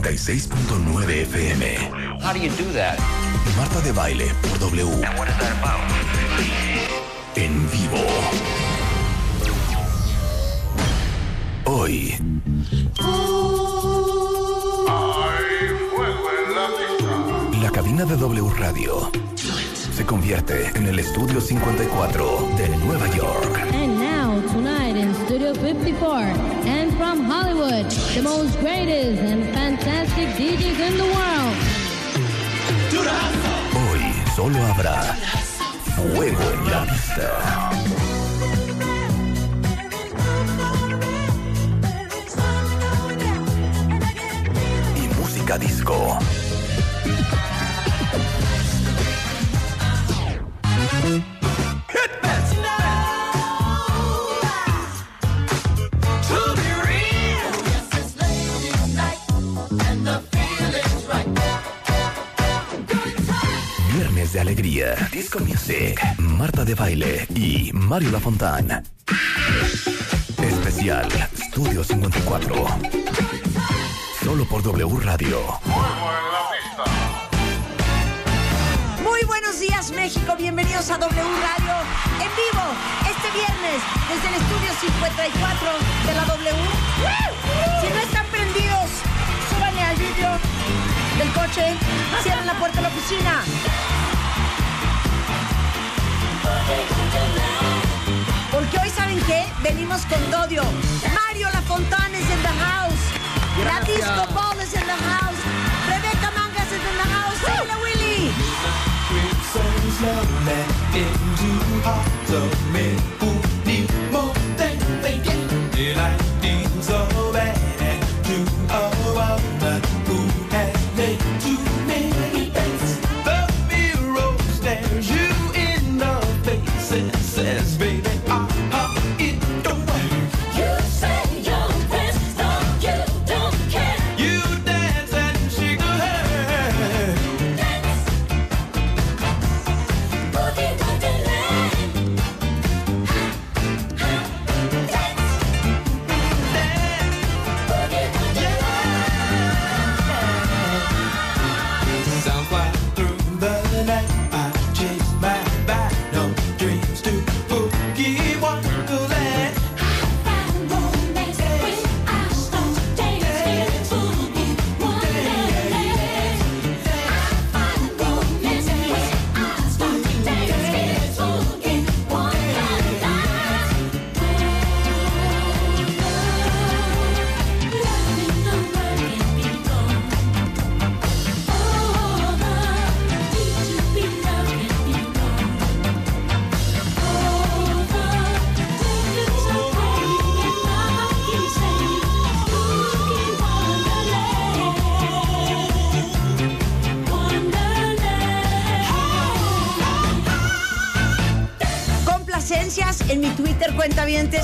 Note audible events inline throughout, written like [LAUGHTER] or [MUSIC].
W96.9 FM. How do you do that? Marta de baile por W. And what is that about? En vivo. Hoy. La cabina de W Radio se convierte en el estudio 54 de Nueva York. And now, tonight Studio 54, and from Hollywood, the most greatest and fantastic DJs in the world. Hoy solo habrá fuego en la pista. Y música disco. Alegría, disco music, Marta de baile y Mario Lafontán. Especial Estudio 54. Solo por W Radio. Muy buenos días México, bienvenidos a W Radio en vivo este viernes desde el estudio 54 de la W. Si no están prendidos, súbanle al vidrio del coche, cierren la puerta de la oficina. Porque hoy saben qué, venimos con Dodio. Mario Lafontán is in the house. La Disco Ball is in the house. Rebeca Mangas is in the house. Síguele, Willy.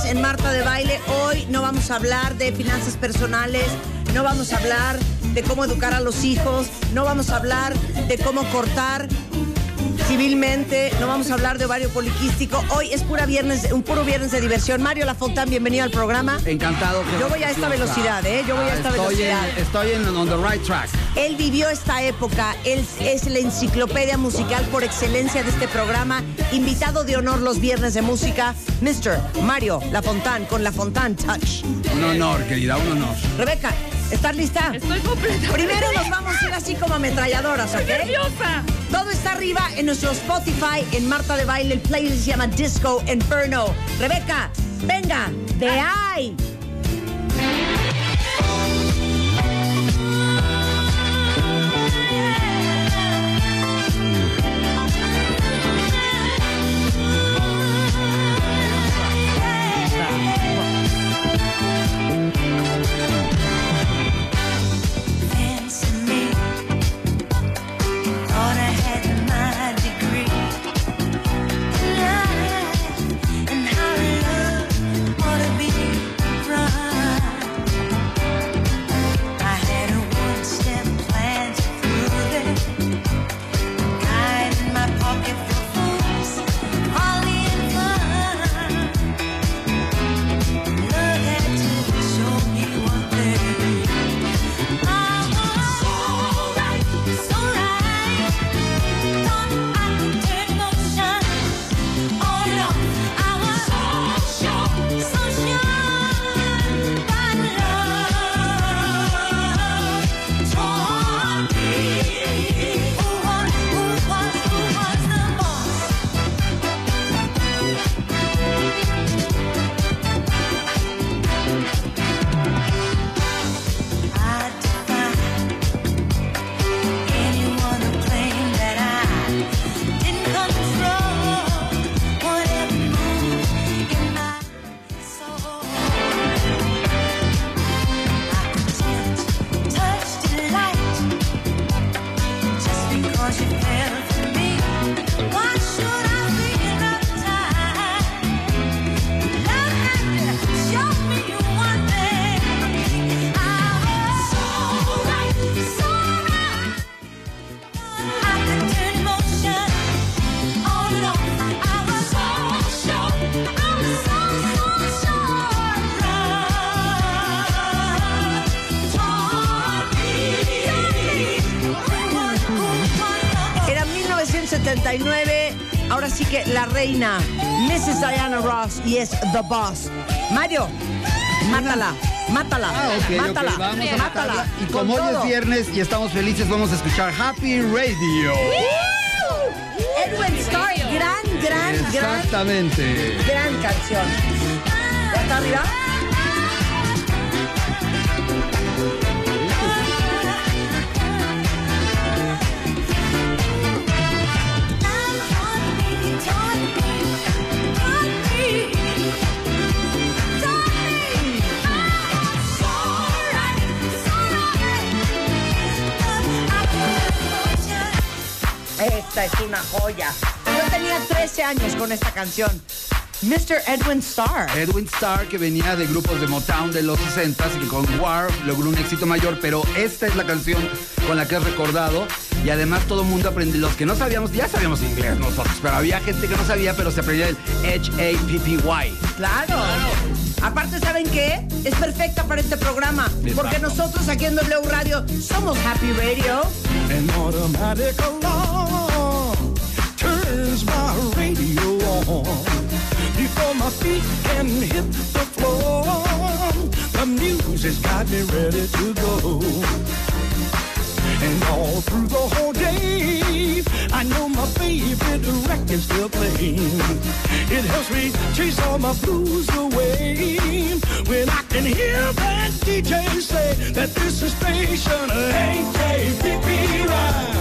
En Marta de Baile. Hoy no vamos a hablar de finanzas personales, no vamos a hablar de cómo educar a los hijos, no vamos a hablar de cómo cortar civilmente, no vamos a hablar de ovario poliquístico. Hoy es pura viernes, un puro viernes de diversión. Mario Lafontán, bienvenido al programa. Encantado. que- Yo voy a esta velocidad, ¿eh? Yo voy a esta estoy velocidad. En, estoy en on the right track. Él vivió esta época, él es la enciclopedia musical por excelencia de este programa, invitado de honor los viernes de música, Mr. Mario Lafontán con Lafontán Touch. Un honor, querida, un honor. Rebeca, ¿estás lista? Estoy completamente. Primero nos vamos a ir así como ametralladoras, ¿ok? nerviosa. Todo está arriba en nuestro Spotify, en Marta de Baile, el playlist se llama Disco Inferno. Rebeca, venga, de ahí. The Boss. Mario, mátala, mátala, Ah, mátala, vamos a mátala. Y como hoy es viernes y estamos felices, vamos a escuchar Happy Radio. Edwin Starr, gran, gran, gran, Exactamente. gran canción. ¿Ya está arriba? Una joya. Yo tenía 13 años con esta canción. Mr. Edwin Starr. Edwin Starr, que venía de grupos de Motown de los 60 y que con War logró un éxito mayor, pero esta es la canción con la que es recordado. Y además todo el mundo aprendió, los que no sabíamos, ya sabíamos inglés nosotros, pero había gente que no sabía, pero se aprendía el H-A-P-P-Y. Claro. Aparte, ¿saben qué? Es perfecta para este programa. Porque nosotros aquí en W Radio somos Happy Radio. Turns my radio on. Before my feet can hit the floor, the music's got me ready to go. And all through the whole day, I know my favorite record's still playing. It helps me chase all my blues away. When I can hear that DJ say that this is station H-A-P-P-Y. We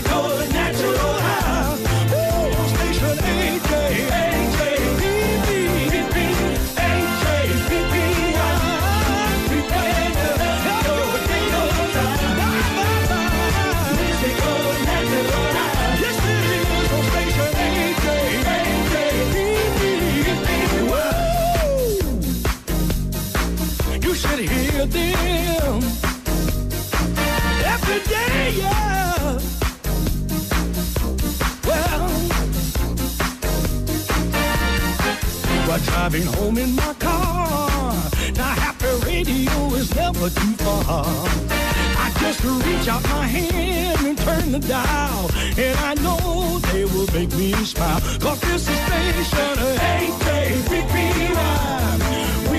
the driving home in my car, now happy radio is never too far. I just reach out my hand and turn the dial, and I know they will make me smile. Cause this is station H-A-P-P-Y. We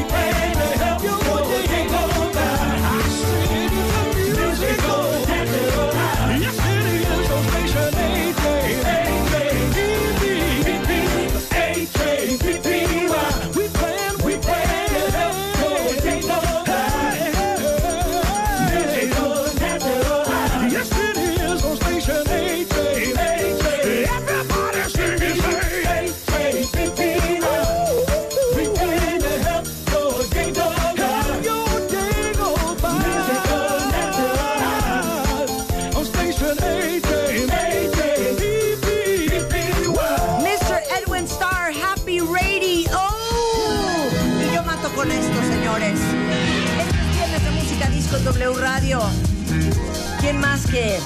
que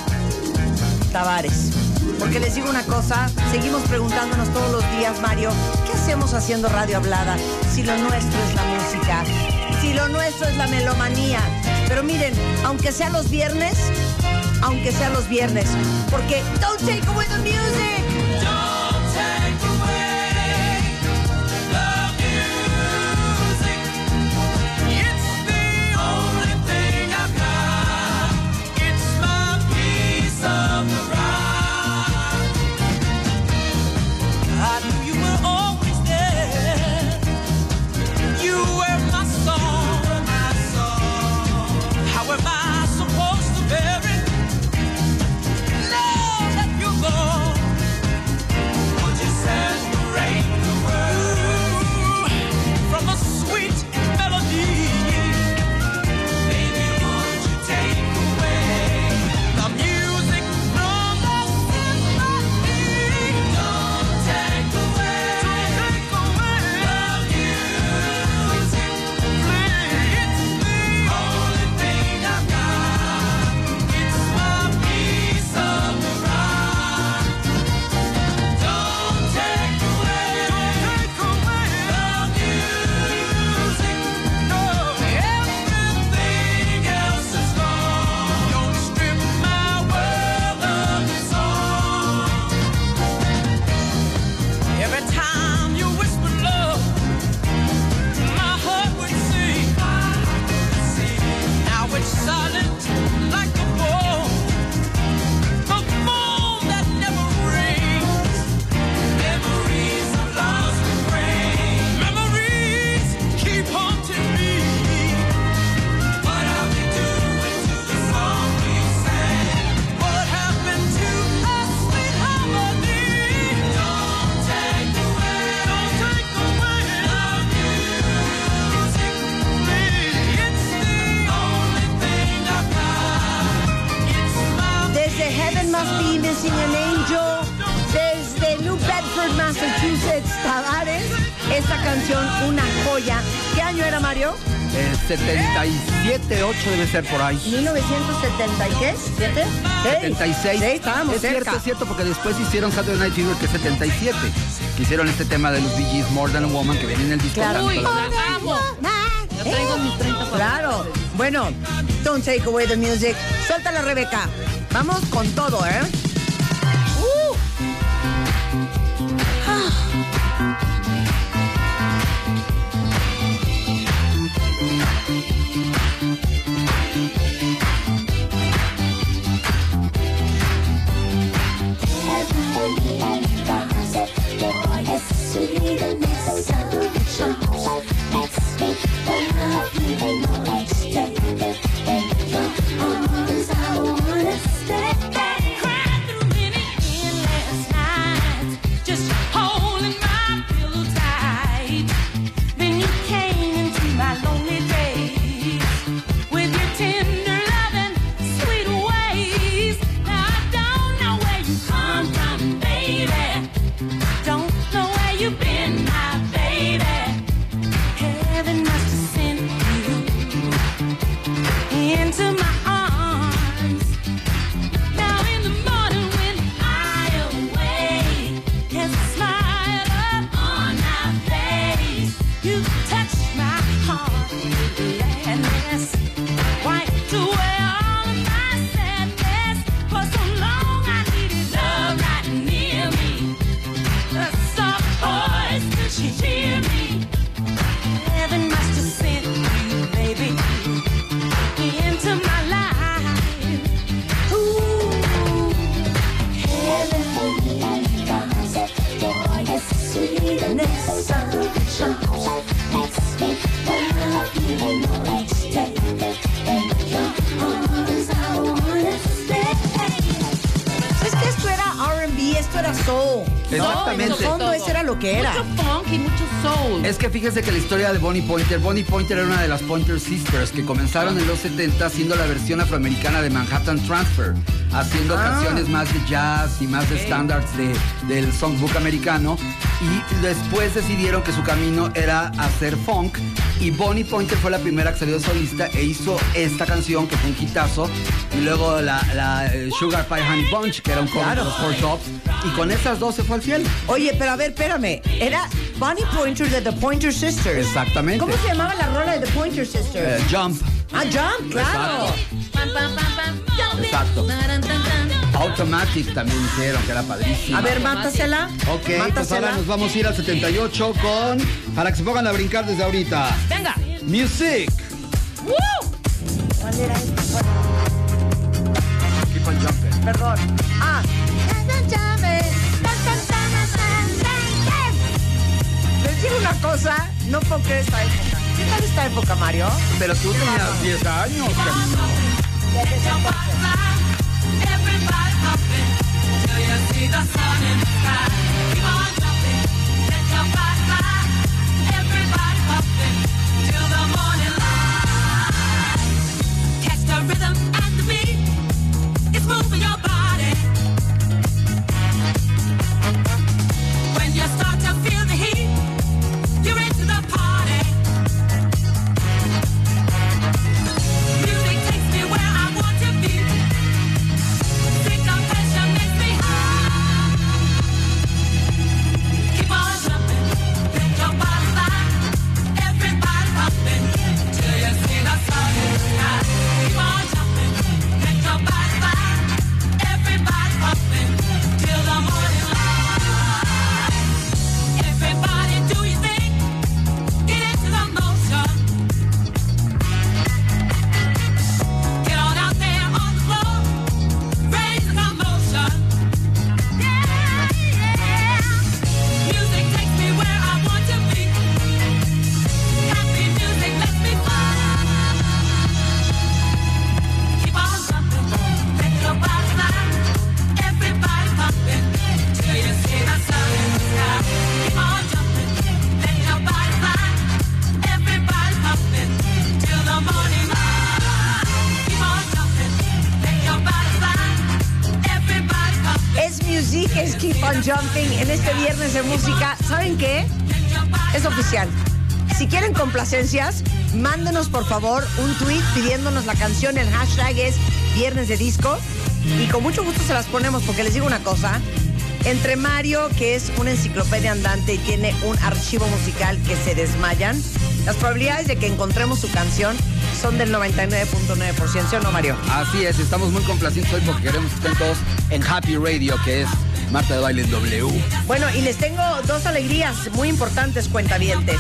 Tavares? Porque les digo una cosa, seguimos preguntándonos todos los días, Mario, ¿qué hacemos haciendo radio hablada si lo nuestro es la música? Si lo nuestro es la melomanía. Pero miren, aunque sea los viernes, aunque sea los viernes, porque don't take away the music. Ser por ahí. 1970 y qué? ¿Siete? Seis. 76. Sí, estábamos es cerca. cierto, es cierto, porque después hicieron Saturday Night Fever, que es 77. Que hicieron este tema de los Gees, More Than a Woman, que viene en el disco. Claro. Uy, la- la amo. Ya traigo mis 30 Claro. Bueno, don't take away the music. Suéltala, Rebeca. Vamos con todo, ¿eh? Historia de Bonnie Pointer, Bonnie Pointer era una de las Pointer Sisters que comenzaron en los 70 haciendo la versión afroamericana de Manhattan Transfer, haciendo Ah. canciones más de jazz y más de standards de, del songbook americano. Y después decidieron que su camino era hacer funk. Y Bonnie Pointer fue la primera que salió solista e hizo esta canción que fue un hitazo. Y luego la, la, eh, Sugar Pie Honey Bunch, que era un cover Claro. de los Four Tops. Y con esas dos se fue al cielo. Oye, pero a ver, espérame. Era Bonnie Pointer de The Pointer Sisters. Exactamente. ¿Cómo se llamaba la rola de The Pointer Sisters? Eh, jump. ah, Jump, claro. Pam, pam, pam, pam. Jump it. Exacto. Tan. Automatic también hicieron, que era padrísimo. A ver, mátasela. Ok, pues mátasela. ahora nos vamos a ir al 78 con... Para que se pongan a brincar desde ahorita. Venga. Music. ¡Woo! ¿Cuál era esta? Esta época. ¿Qué tal esta época, Mario? Pero tú tenías 10 años, cariño. Complacencias, mándenos por favor un tweet pidiéndonos la canción. El hashtag es Viernes de Disco. Y con mucho gusto se las ponemos porque les digo una cosa. Entre Mario, que es una enciclopedia andante y tiene un archivo musical que se desmayan, las probabilidades de que encontremos su canción son del 99.9%, ¿sí o no, Mario? Así es, estamos muy complacientes hoy porque queremos que estén todos en Happy Radio, que es Marta de Baile en W. Bueno, y les tengo dos alegrías muy importantes, cuentavientes.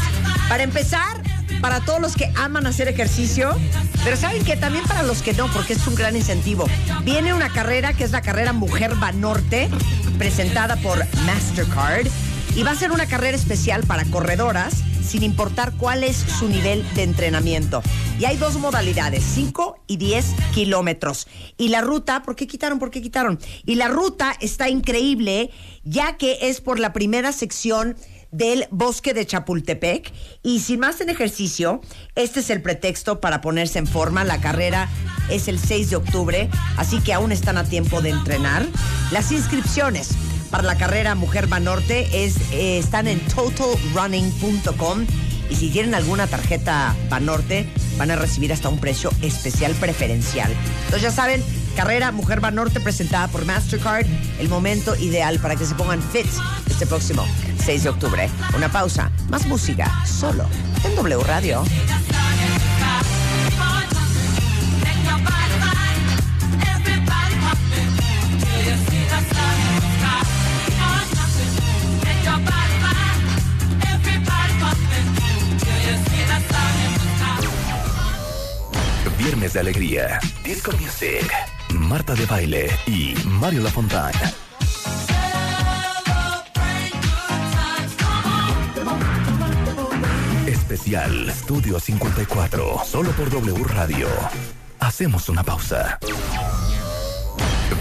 Para empezar, para todos los que aman hacer ejercicio, pero saben que también para los que no, porque es un gran incentivo. Viene una carrera que es la carrera Mujer Banorte, presentada por Mastercard, y va a ser una carrera especial para corredoras, sin importar cuál es su nivel de entrenamiento. Y hay dos modalidades, 5 y 10 kilómetros. Y la ruta, ¿por qué quitaron? ¿Por qué quitaron? Y la ruta está increíble, ya que es por la primera sección del bosque de Chapultepec. Y sin más en ejercicio, este es el pretexto para ponerse en forma. La carrera es el 6 de octubre, así que aún están a tiempo de entrenar. Las inscripciones para la carrera Mujer Banorte es, eh, están en totalrunning.com. Y si tienen alguna tarjeta Banorte, van a recibir hasta un precio especial preferencial. Entonces ya saben, carrera Mujer Banorte presentada por Mastercard, el momento ideal para que se pongan fit este próximo 6 de octubre. Una pausa, más música, solo en W Radio. Viernes de alegría, Disco Music, Marta de Baile y Mario Lafontaine. Especial Estudio 54, solo por W Radio. Hacemos una pausa.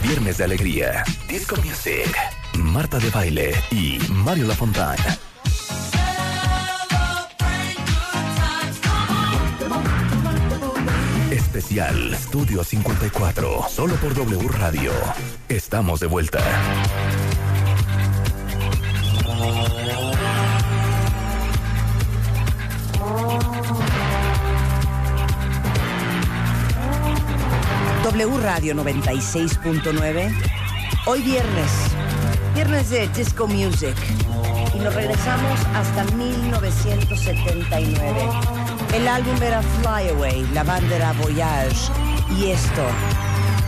Viernes de alegría, Disco Music, Marta de Baile y Mario Lafontaine. Especial Estudio 54, solo por W Radio. Estamos de vuelta. W Radio 96.9. Hoy viernes, viernes de Disco Music. Y nos regresamos hasta 1979. El álbum era Fly Away, la banda era Voyage. Y esto,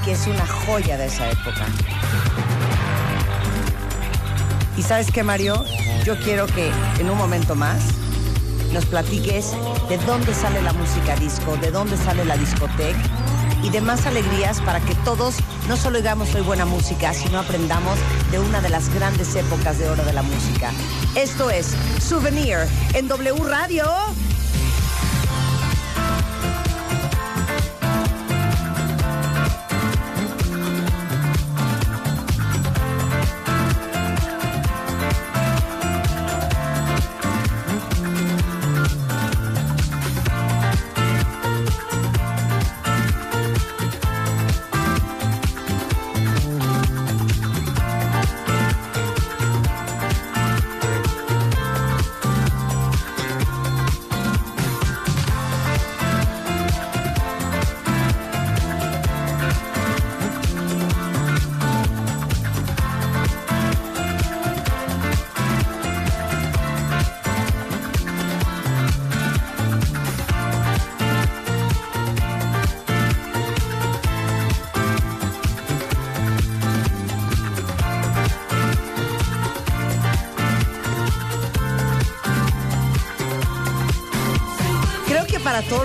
que es una joya de esa época. Y sabes qué, Mario? Yo quiero que en un momento más nos platiques de dónde sale la música disco, de dónde sale la discoteca y demás alegrías para que todos no solo oigamos hoy buena música, sino aprendamos de una de las grandes épocas de oro de la música. Esto es Souvenir en W Radio.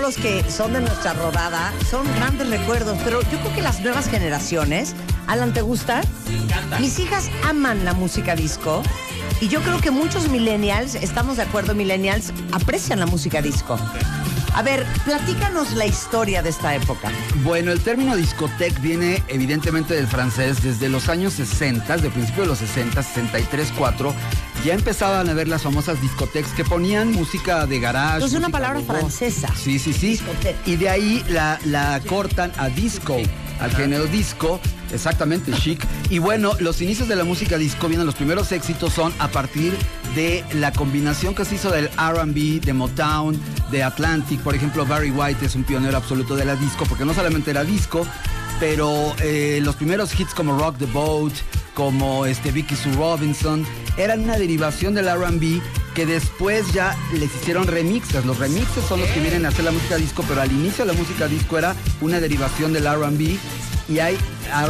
Los que son de nuestra rodada son grandes recuerdos, pero yo creo que las nuevas generaciones, Alan, ¿te gusta? Mis hijas aman la música disco y yo creo que muchos millennials, estamos de acuerdo, millennials aprecian la música disco. A ver, platícanos la historia de esta época. Bueno, el término discoteque viene evidentemente del francés desde los años 60, de principio de los 60, 63, 4. Ya empezaban a ver las famosas discotecas que ponían música de garage. Entonces, una palabra francesa. Sí, sí, sí. Discoteque. Y de ahí la, la cortan a disco. al género disco. Exactamente, chic. Y bueno, los inicios de la música disco vienen, los primeros éxitos son a partir de la combinación que se hizo del RB, de Motown, de Atlantic. Por ejemplo, Barry White es un pionero absoluto de la disco, porque no solamente era disco, pero eh, los primeros hits como Rock the Boat, como este Vicky Sue Robinson, eran una derivación del RB que después ya les hicieron remixes. Los remixes son los que vienen a hacer la música disco, pero al inicio la música disco era una derivación del RB y hay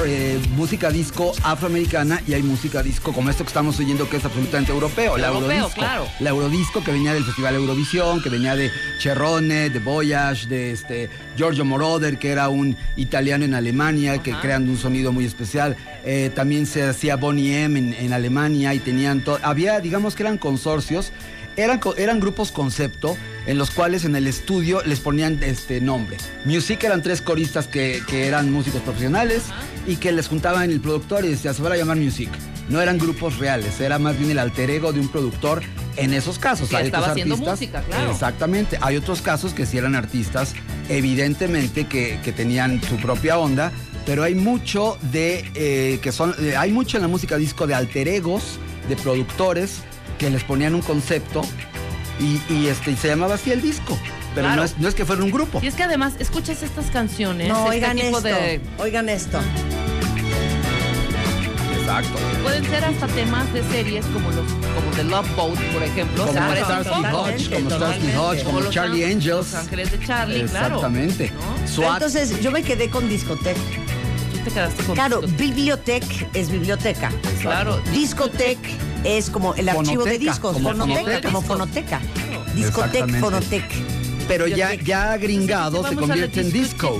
eh, música disco afroamericana y hay música disco como esto que estamos oyendo que es absolutamente europeo, la Europeo, Eurodisco. claro. La Eurodisco que venía del Festival Eurovisión, que venía de Cherrone, de Voyage, de este Giorgio Moroder, que era un italiano en Alemania, que crean un sonido muy especial. Eh, también se hacía Bonnie M en, en Alemania y tenían to- había, digamos que eran consorcios. Eran, eran grupos concepto en los cuales en el estudio les ponían este nombre. Music eran tres coristas que, que eran músicos profesionales y que les juntaban el productor y decía, se van a llamar Music. No eran grupos reales, era más bien el alter ego de un productor en esos casos. Hay estaba otros haciendo artistas- música, claro. Exactamente. Hay otros casos que sí eran artistas, evidentemente que, que tenían su propia onda, pero hay mucho de eh, que son, eh, hay mucho en la música disco de alter egos, de productores que les ponían un concepto y, y, este y se llamaba así el disco. Pero Claro. no, es, no es que fuera un grupo. Y es que además, escuchas estas canciones, No, este oigan tipo esto. de... Oigan esto. Exacto. Pueden ser hasta temas de series como los como The Love Boat, por ejemplo. Como Starsky. Hodge, como Starsky. Hodge, como los Charlie An- Angels. Los Ángeles de Charlie, claro. Exactamente. SWAT. entonces yo me quedé con discoteca. Tú te quedaste con Claro, discos. biblioteca es biblioteca. Claro. Discoteca es como el archivo de discos, como fonoteca, fonoteca. como fonoteca. Discoteca, Exactamente. fonoteca. Pero ya, ya gringado se convierte en disco.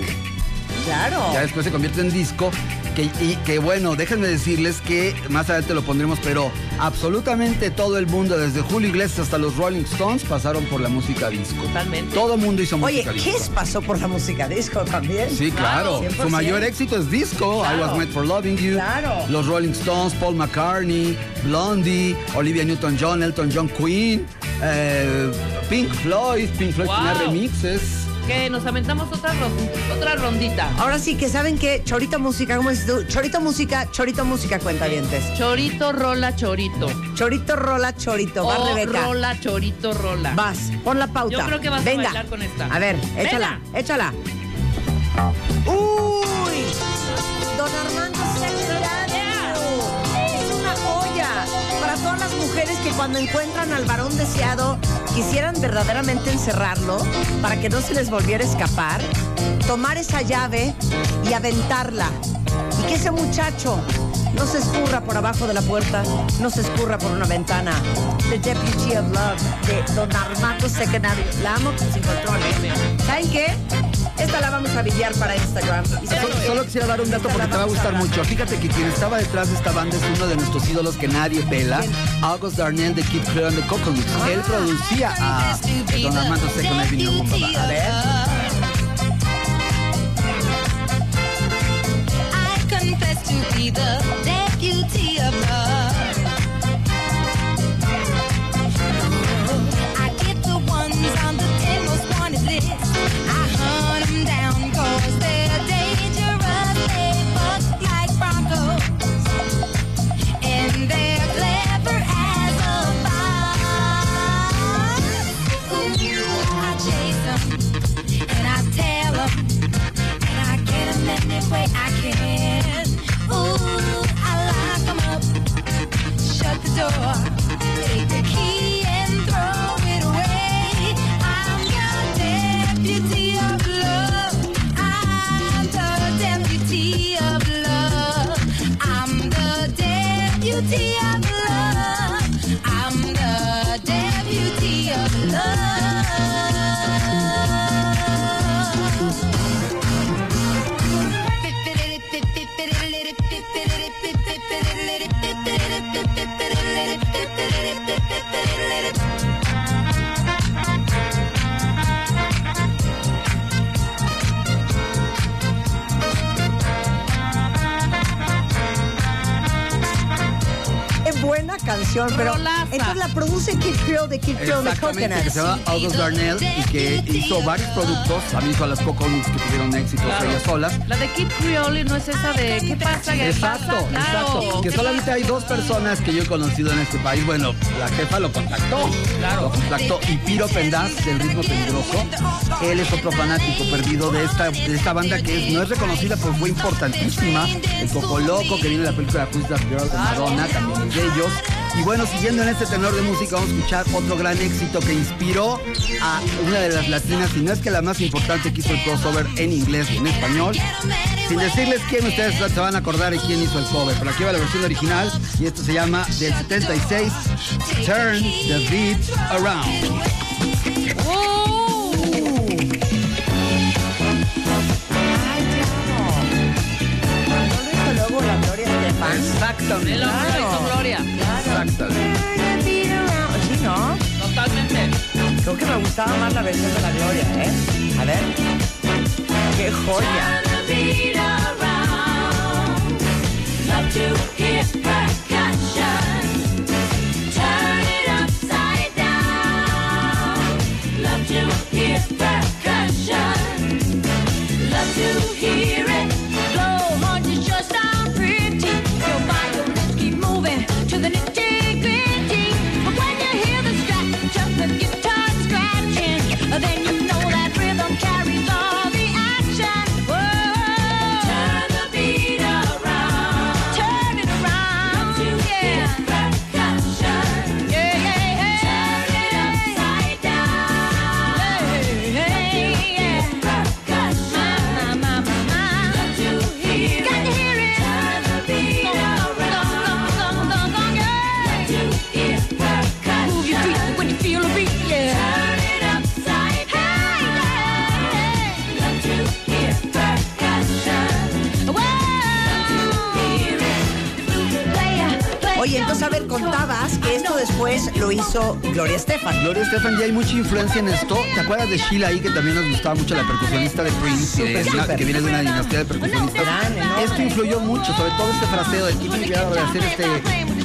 Claro. Ya después se convierte en disco. Que, y que bueno, déjenme decirles que más adelante lo pondremos, pero absolutamente todo el mundo, desde Julio Iglesias hasta los Rolling Stones, pasaron por la música disco. Totalmente. Todo el mundo hizo Oye, música disco. Kiss pasó por la música disco también. Sí, claro. Claro, Su 100%. mayor éxito es disco. I. Was Made for Loving You. Claro. Los Rolling Stones, Paul McCartney, Blondie, Olivia Newton-John, Elton John, Queen, eh, Pink Floyd. Pink Floyd Wow. tenía remixes. Que nos aventamos otra, otra rondita. Ahora sí que saben que chorito música, ¿cómo dices tú? Chorito música, chorito música, cuenta dientes. Chorito, rola, chorito. Chorito, rola, chorito. Va, O Rebeca. rola, chorito, rola. Vas, pon la pauta. Yo creo que vas a Venga. bailar con esta. A ver, échala, échala. ¡Uy! Don Armando Para todas las mujeres que cuando encuentran al varón deseado quisieran verdaderamente encerrarlo para que no se les volviera a escapar, tomar esa llave y aventarla. Y que ese muchacho no se escurra por abajo de la puerta, no se escurra por una ventana. The Deputy of Love de Don Armando Secretario. La amo sin control. ¿eh? ¿Saben qué? Esta la vamos a billar para Instagram. ¿Y saben Solo, quisiera dar un dato porque te va a gustar mucho. Fíjate que quien estaba detrás de esta banda es uno de nuestros ídolos que nadie pela, August Darnell de Kid Creole and the Coconuts. Ah. Él producía a Don Armando Second Avenue con papá. A ver. I confess to be the deputy of love. I get the ones on the ten most wanted list. I hunt down 'cause they're dangerous. Canción, pero Rolaza. entonces la produce Kid Creole de Kid Creole de Exactamente, que se Coconuts. llama August Darnell y que hizo varios productos. También hizo las Coconuts que tuvieron éxito Claro. ellas solas. La de Kid Creole no es esa de ¿qué pasa? ¿Qué Exacto, pasa? Claro. exacto. Que ¿Qué solamente hay dos personas que yo he conocido en este país. Bueno, la jefa lo contactó. Claro. Lo contactó. Y Piro Pendaz, del ritmo peligroso. Él es otro fanático perdido de esta, de esta banda que es- no es reconocida, pero fue importantísima. El Coco Loco, que viene de la película Who's That Girl de Madonna, también es de ellos. Y bueno, siguiendo en este tenor de música, vamos a escuchar otro gran éxito que inspiró a una de las latinas, y no es que la más importante que hizo el crossover en inglés y en español. Sin decirles quién ustedes se van a acordar de quién hizo el cover, pero aquí va la versión original y esto se llama del 76 Turn the Beat Around. Estefan? Exactamente. Hizo Gloria. Exactamente. Sí, ¿no? Totalmente. Creo que me gustaba más la versión de la Gloria, ¿eh? A ver. ¡Qué joya! To contabas que esto después lo hizo Gloria Estefan. Gloria Estefan, ya hay mucha influencia en esto. ¿Te acuerdas de Sheila ahí, que también nos gustaba mucho la percusionista de Prince, que, viene de una dinastía de percusionistas? Gran. Esto influyó mucho, sobre todo este fraseo de Kitty Guerra de hacer este,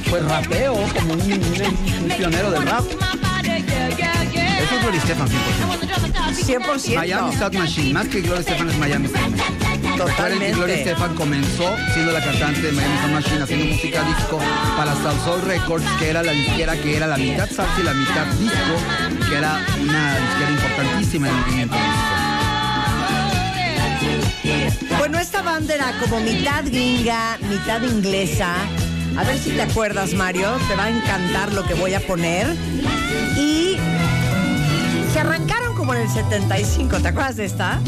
pues rapeo, como un, un- un pionero del rap. Eso es Gloria Estefan, 100%. 100%. Miami Sound Machine, más que Gloria Estefan es Miami Sound Machine. Recuerden que Gloria Totalmente. Estefan comenzó siendo la cantante de Miami Sound Machine haciendo música disco para South Soul Records, que era la disquera que era la mitad salsa y la mitad disco, que era una disquera importantísima en el movimiento. Bueno, esta banda era como mitad gringa, mitad inglesa. A ver si te acuerdas, Mario. Te va a encantar lo que voy a poner. Y se arrancaron como en el 75. ¿Te acuerdas de esta?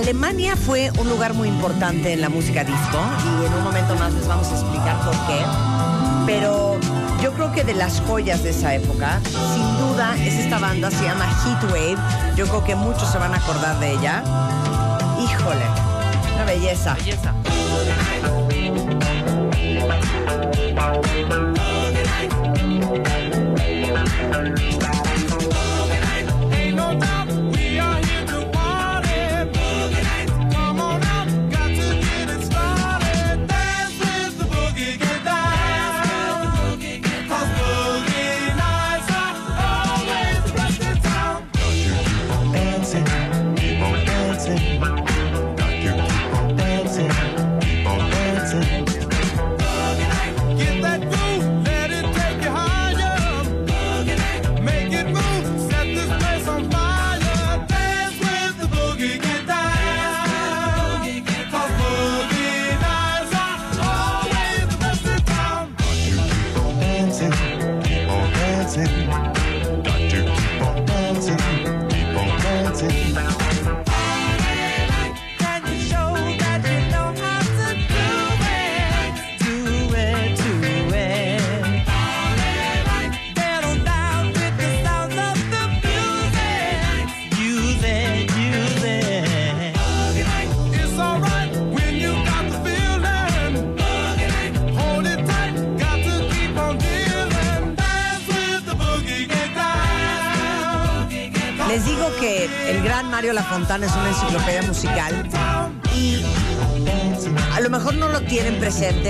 Alemania fue un lugar muy importante en la música disco y en un momento más les vamos a explicar por qué. Pero yo creo que de las joyas de esa época, sin duda, es esta banda, se llama Heatwave. Yo creo que muchos se van a acordar de ella. Híjole, una belleza. Belleza. Ain't no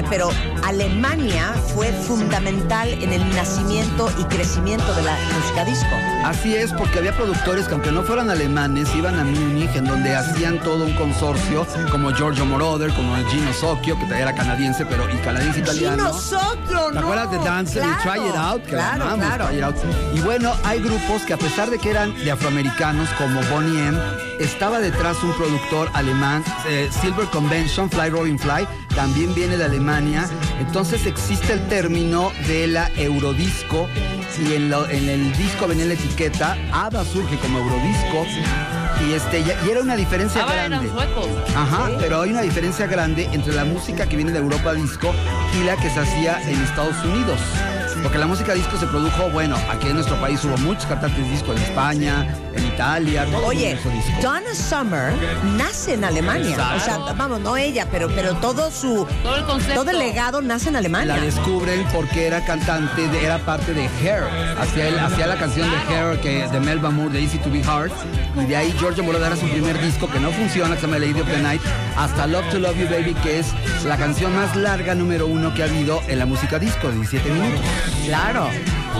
pero Alemania fue fundamental en el nacimiento y crecimiento de la música disco. Así es, porque había productores que aunque no fueran alemanes, iban a Múnich, en donde hacían todo un consorcio, como Giorgio Moroder, como Gino Socchio, que era canadiense, pero y canadiense italiano. Gino Socchio, ¿Te acuerdas de Dance claro, y Try It Out? Que la claro, amamos, claro. Try It Out. Y bueno, hay grupos que a pesar de que eran de afroamericanos, como Bonnie M, estaba detrás un productor alemán, eh, Silver Convention, Fly Robin Fly, también viene de Alemania. Entonces existe el término de la Eurodisco y en, lo- en el disco venía la etiqueta, ABBA surge como Eurodisco y, este, y y era una diferencia grande. eran suecos. Ajá, pero hay una diferencia grande entre la música que viene de Europa Disco y la que se hacía en Estados Unidos. Porque la música disco se produjo, bueno, aquí en nuestro país hubo muchos cantantes disco en España, en Italia, todo Oye. Donna Summer nace en Alemania. Exacto. O sea, vamos, no ella, pero, pero todo su. Todo el concepto. Todo el legado nace en Alemania. La descubren porque era cantante, de- era parte de Hair. Hacía, la canción de Hair que, de Melba Moore, de Easy to Be Hard. Y de ahí Giorgio Moroder era su primer disco que no funciona, que se llama Lady of the Night, hasta Love to Love You Baby, que es la canción más larga número uno que ha habido en la música disco, 17 minutos. Claro.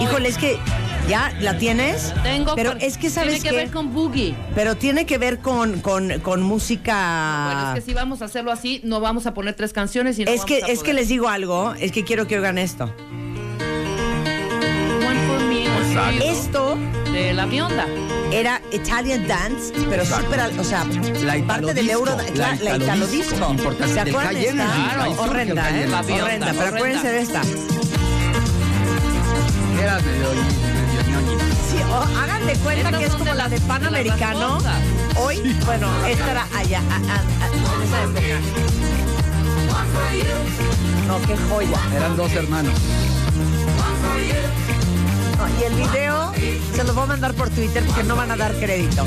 Híjole, es que ya la tienes. Tengo, Pero es que sabes Tiene que ver con Boogie. Pero tiene que ver con, con, con música. Bueno, es que si vamos a hacerlo así, no vamos a poner tres canciones y no Es que, a es que les digo algo, es que quiero que oigan esto. One for me, you. Esto De la bionda. era Italian Dance, pero Exacto. súper, o sea, La parte del euro, la la, italodisco. importante, ¿Se acuerdan de esta? el Horrenda, ¿eh? Horrenda, pero horrenda. acuérdense de esta. Era hagan de cuenta Estas que es como de la de las famosas. Hoy, bueno, esta era allá, a- a- a- en esa época. No, qué joya. Eran dos hermanos. No, y el video se los voy a mandar por Twitter porque no van a dar crédito.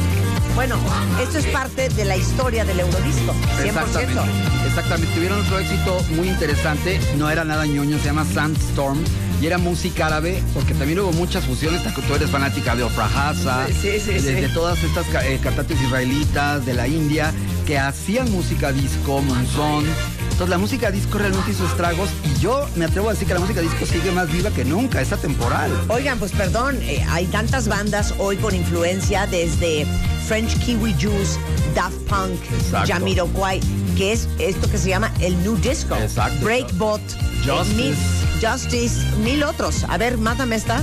Bueno, esto es parte de la historia del Eurodisco, 100%. Exactamente. Exactamente. Tuvieron otro éxito muy interesante. No era nada ñoño, se llama Sandstorm. Y era música árabe, porque también hubo muchas fusiones. Tú eres fanática de Ofra Haza, Sí, sí, de, sí. de todas estas eh, cantantes israelitas de la India que hacían música disco, monzón. Entonces la música disco realmente hizo estragos y yo me atrevo a decir que la música disco sigue más viva que nunca, es atemporal. Oigan, pues perdón, eh, hay tantas bandas hoy con influencia desde French Kiwi Juice, Daft Punk, Exacto. Jamiroquai, que es esto que se llama el New Disco. Exacto. Breakbot, eh, Justice. Justice, mil otros. A ver, mátame esta.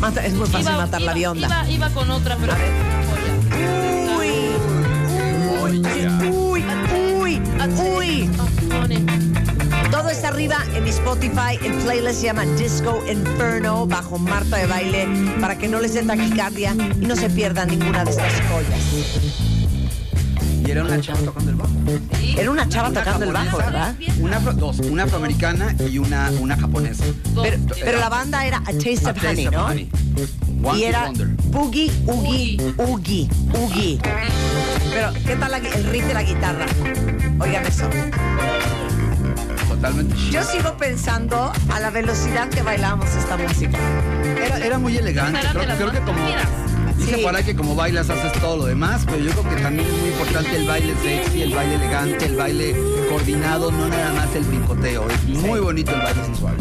Mata- es muy fácil Iba- matar la bionda. Iba, iba con otra, pero. Uy, uy, uy, uy, uy. Todo está arriba en mi Spotify. El playlist se llama Disco Inferno bajo Marta de Baile para que no les dé taquicardia y no se pierdan ninguna de estas joyas. Y era una chava tocando el bajo. Era una chava Una tocando el bajo, ¿verdad? Una, afro- dos, una afroamericana y una, una japonesa. Pero, pero la banda era A Taste A of Taste Honey, of ¿no? Honey. One Y era Wonder. Boogie, Oogie, Oogie, Oogie. Pero, ¿qué tal la el riff de la guitarra? Oigan eso. Totalmente. Yo sigo pensando a la velocidad que bailábamos esta música. Era, era muy elegante. Creo, que como. Dice Sí. por ahí que como bailas haces todo lo demás, pero yo creo que también es muy importante el baile sexy, el baile elegante, el baile coordinado, no nada más el brincoteo. Es muy bonito el baile sensual.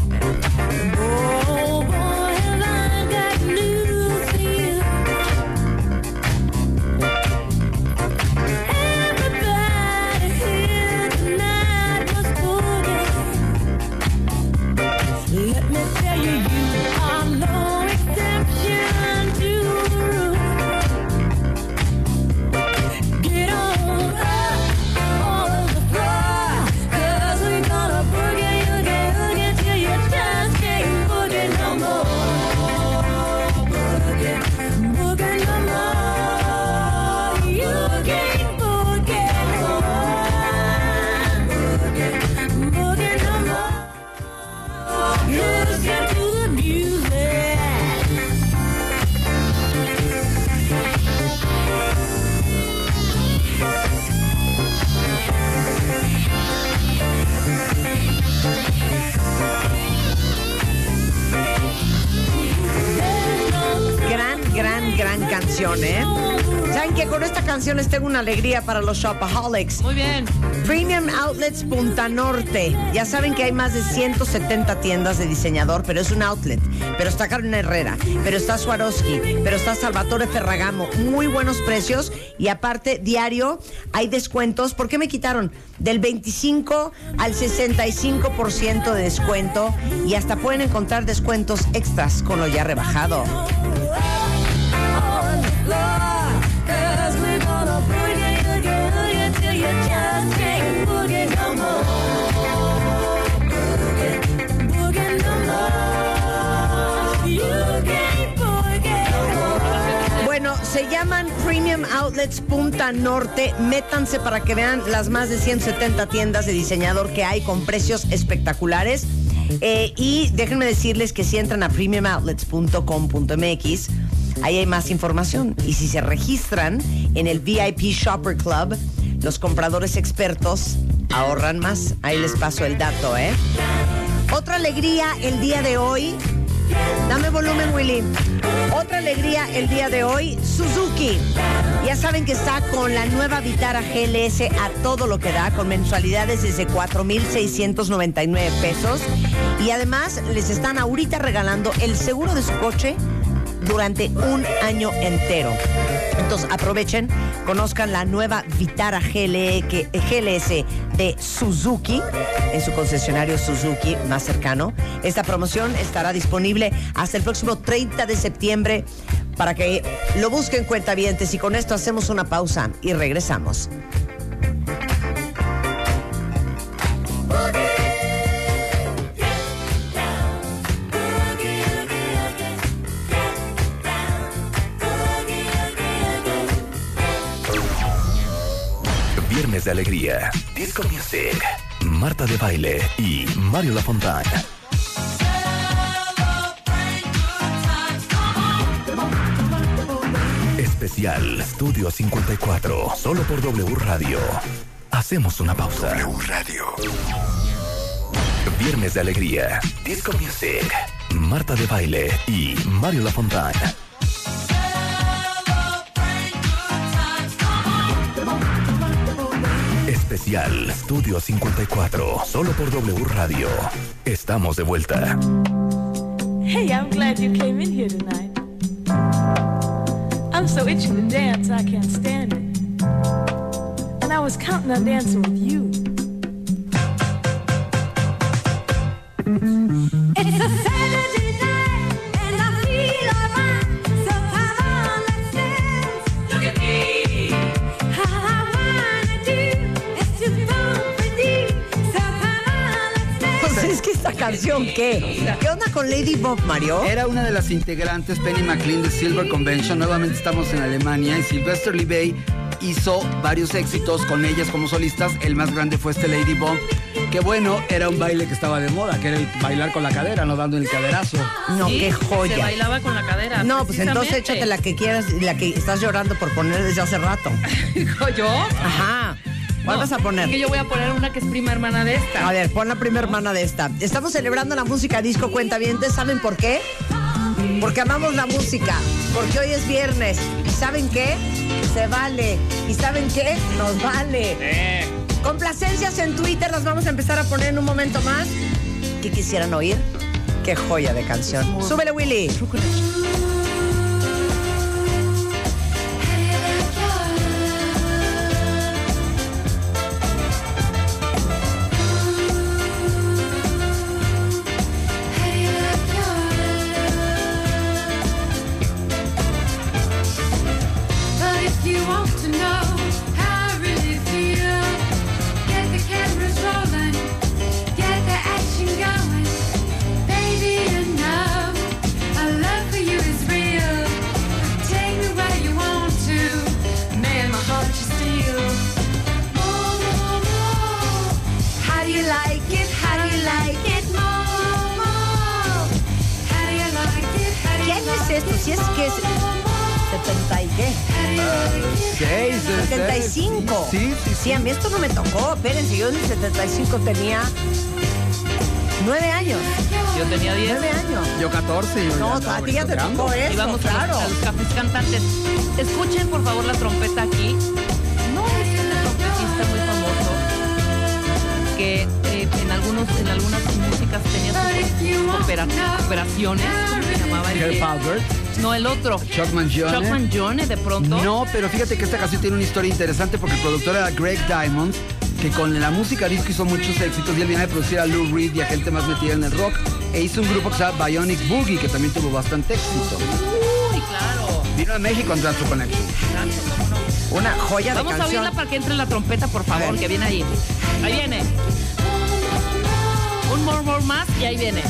Canción, ¿eh? ¿Saben que Con esta canción les tengo una alegría para los shopaholics. Muy bien. Premium Outlets Punta Norte. Ya saben que hay más de 170 tiendas de diseñador, pero es un outlet. Pero está Carolina Herrera, pero está Swarovski, pero está Salvatore Ferragamo. Muy buenos precios y aparte, diario hay descuentos. ¿Por qué me quitaron? Del 25 al 65% de descuento y hasta pueden encontrar descuentos extras con lo ya rebajado. Bueno, se llaman Premium Outlets Punta Norte. Métanse para que vean las más de 170 tiendas de diseñador que hay con precios espectaculares. Eh, y déjenme decirles que si entran a premiumoutlets.com.mx, ahí hay más información. Y si se registran en el VIP Shopper Club, los compradores expertos ahorran más. Ahí les paso el dato, ¿eh? Otra alegría el día de hoy. Dame volumen, Willy. Otra alegría el día de hoy, Suzuki. Ya saben que está con la nueva Vitara GLS a todo lo que da, con mensualidades desde 4,699 pesos. Y además les están ahorita regalando el seguro de su coche durante un año entero. Entonces aprovechen, conozcan la nueva Vitara GLE que- GLS de Suzuki en su concesionario Suzuki más cercano. Esta promoción estará disponible hasta el próximo 30 de septiembre para que lo busquen cuentavientes y con esto hacemos una pausa y regresamos. De alegría, disco music, Marta de baile y Mario Lafontaine. Especial Estudio 54, solo por W Radio. Hacemos una pausa. W Radio. Viernes de alegría, disco music, Marta de baile y Mario Lafontaine. Especial Estudio 54, solo por W Radio. Estamos de vuelta. Hey, I'm glad you came in here tonight. I'm so itching to dance, I can't stand it. And I was counting on dancing with you. Canción, ¿qué? ¿Qué onda con Lady Bob, Mario? Era una de las integrantes, Penny McLean de Silver Convention. Nuevamente estamos en Alemania y Sylvester Lee hizo varios éxitos con ellas como solistas. El más grande fue este Lady Bomb. Que bueno, era un baile que estaba de moda, que era el bailar con la cadera, no dando el caderazo. No, Sí, qué joya. Se bailaba con la cadera. No, pues entonces échate la que quieras, la que estás llorando por poner desde hace rato. [LAUGHS] Yo. Ajá. ¿Cuál No, vas a poner? Que yo voy a poner una que es prima hermana de esta. A ver, pon la primera hermana de esta. Estamos celebrando la música disco cuentavientes. ¿Saben por qué? Porque amamos la música. Porque hoy es viernes. ¿Y saben qué? Se vale. ¿Y saben qué? Nos vale. Complacencias en Twitter las vamos a empezar a poner en un momento más. ¿Qué quisieran oír? Qué joya de canción. Súbele, Willy. Chuck Mangione. Chuck Mangione, de pronto. No, pero fíjate que esta canción tiene una historia interesante porque el productor era Greg Diamond, que con la música disco hizo muchos éxitos y él viene a producir a Lou Reed y a gente más metida en el rock. E hizo un grupo que se llama Bionic Boogie, que también tuvo bastante éxito. Uy, claro. Vino a México en Teatro Connection. Una joya de Vamos a canción. oírla para que entre la trompeta, por favor, que viene ahí. Ahí viene. Un more, more más y ahí viene.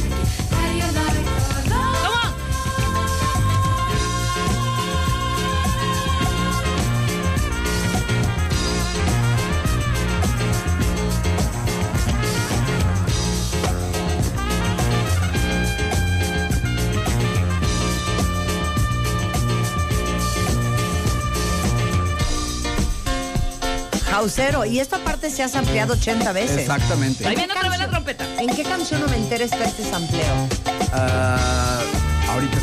Jausero. Y esta parte se ha ampliado 80 veces. Exactamente. Ahí viene otra vez la trompeta. ¿En qué canción noventera está este sampleo? Ah, ahorita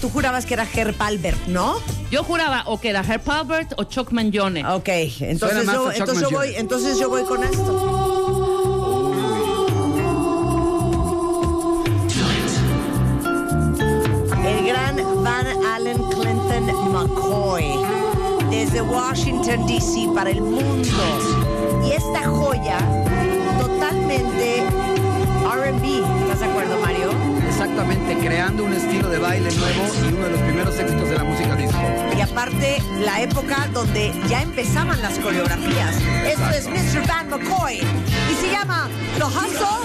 tú- jurabas que era Herb Albert, ¿no? Yo juraba o que era Herb Albert o Chuck Mangione. Ok, entonces Suena más yo, a Chuck entonces yo voy, Mangione. entonces yo voy con esto. El gran Van Allen Clinton McCoy, desde Washington, D.C. para el mundo. Y esta joya, totalmente RB. Creando un estilo de baile nuevo y uno de los primeros éxitos de la música disco. Y aparte, la época donde ya empezaban las coreografías. Esto es Mr. Van McCoy. Y se llama The Hustle.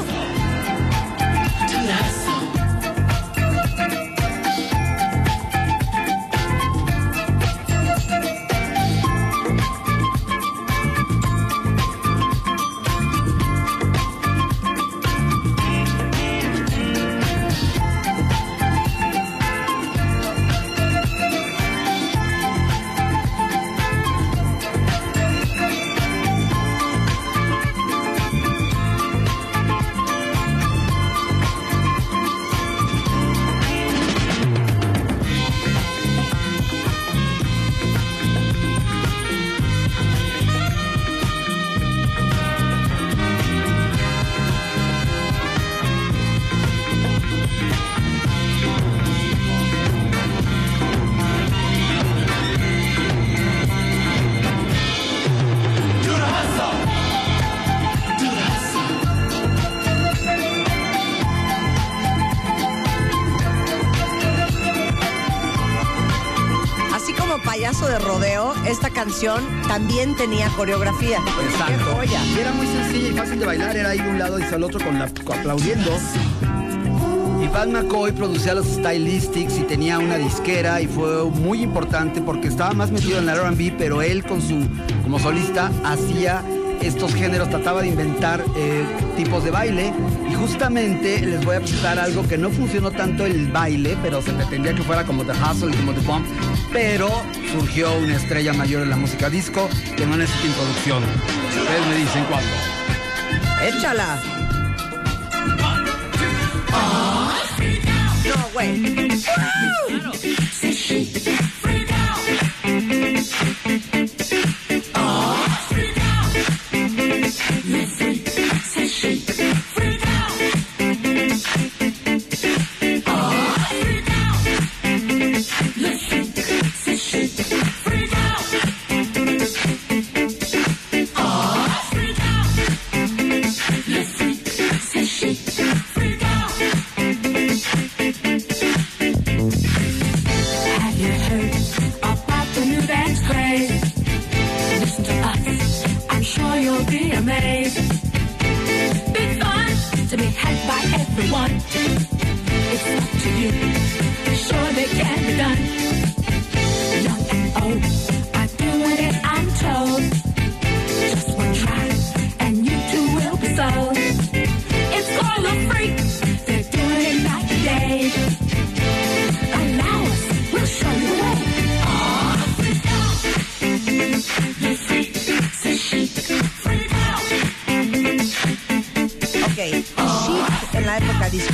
Canción también tenía coreografía. ¡Qué Exacto. joya! Y era muy sencilla y fácil de bailar, era ir de un lado y al otro con la, aplaudiendo. Y Van McCoy producía los stylistics y tenía una disquera y fue muy importante porque estaba más metido en el R&B, pero él con su como solista hacía estos géneros, trataba de inventar eh, tipos de baile y justamente les voy a presentar algo que no funcionó tanto el baile, pero se pretendía que fuera como The Hustle y como The Bump, pero surgió una estrella mayor en la música disco que no necesita introducción. Ustedes me dicen cuándo. ¡Échala! No, güey.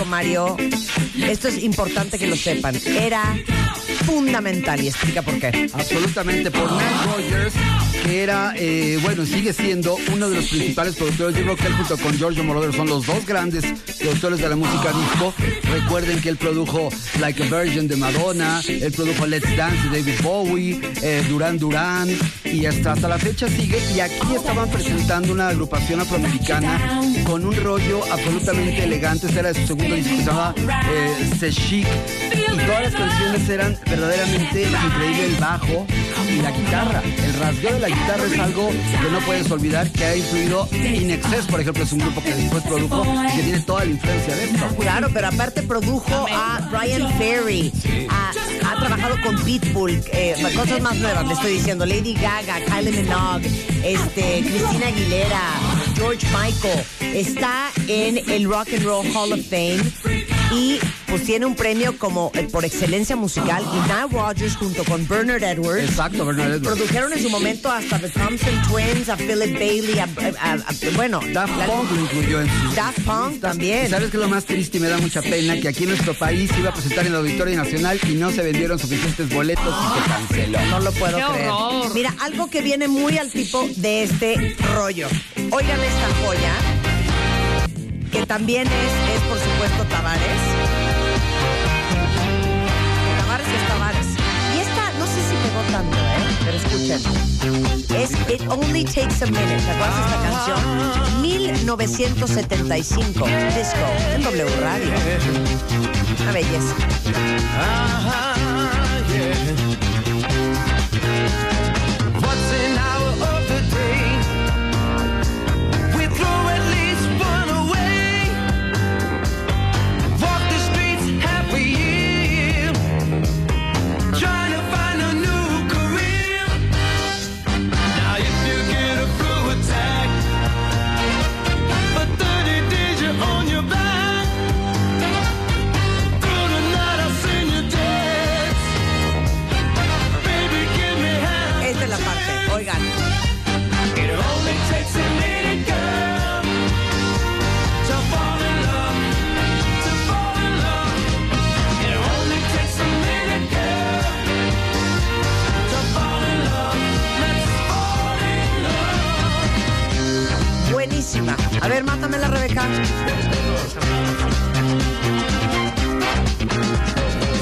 Mario, esto es importante que lo sepan, era fundamental y explica por qué. Absolutamente, por Nile Rogers, que era, eh, bueno, sigue siendo uno de los principales productores. Creo que él junto con Giorgio Moroder son los dos grandes productores de la música disco. Recuerden que él produjo Like a Virgin de Madonna, él produjo Let's Dance de David Bowie, eh, Duran Duran, y hasta, hasta la fecha sigue. Y aquí estaban presentando una agrupación afroamericana con un rollo absolutamente elegante. Este era de su segundo disco que se llamaba eh, Chic. Y todas las canciones eran verdaderamente increíble el bajo y la guitarra. El rasgueo de la guitarra es algo que no puedes olvidar que ha influido In Excess, por ejemplo, es un grupo que después produjo y que tiene toda la influencia de esto. Claro, pero aparte produjo a Brian Ferry, ha, trabajado con Pitbull, eh, cosas más nuevas, le estoy diciendo, Lady Gaga, Kylie Minogue, este, Christina Aguilera, George Michael, está en el Rock and Roll Hall of Fame y pues tiene un premio como eh, por excelencia musical y Nile Rodgers junto con Bernard Edwards Exacto, Bernard Edwards. produjeron en su momento hasta The Thompson Twins, a Philip Bailey, a, a- a- a- bueno, Daft la- Punk lo incluyó en sus Daft Punk ¿Y también. sabes qué es lo más triste y me da mucha pena? Que aquí en nuestro país se iba a presentar en el Auditorio Nacional y no se vendieron suficientes boletos y se canceló. No lo puedo ¡Qué creer. horror! Mira, algo que viene muy al tipo de este rollo. Oigan esta joya, que también es, es por supuesto. Tavares Es It Only Takes a Minute. ¿Te acuerdas de esta canción? 1975. Disco en W Radio. Una belleza. A ver, mátamela, Rebeca.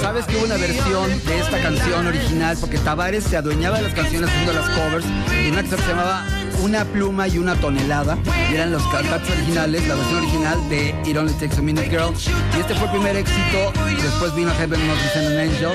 ¿Sabes que hubo una versión de esta canción original? Porque Tavares se adueñaba de las canciones haciendo las covers y una que se llamaba Una pluma y una tonelada. Y eran los cantantes originales, la versión original de It Only Takes a Minute Girl. Y este fue el primer éxito. Después vino Heaven Not Send an Angel.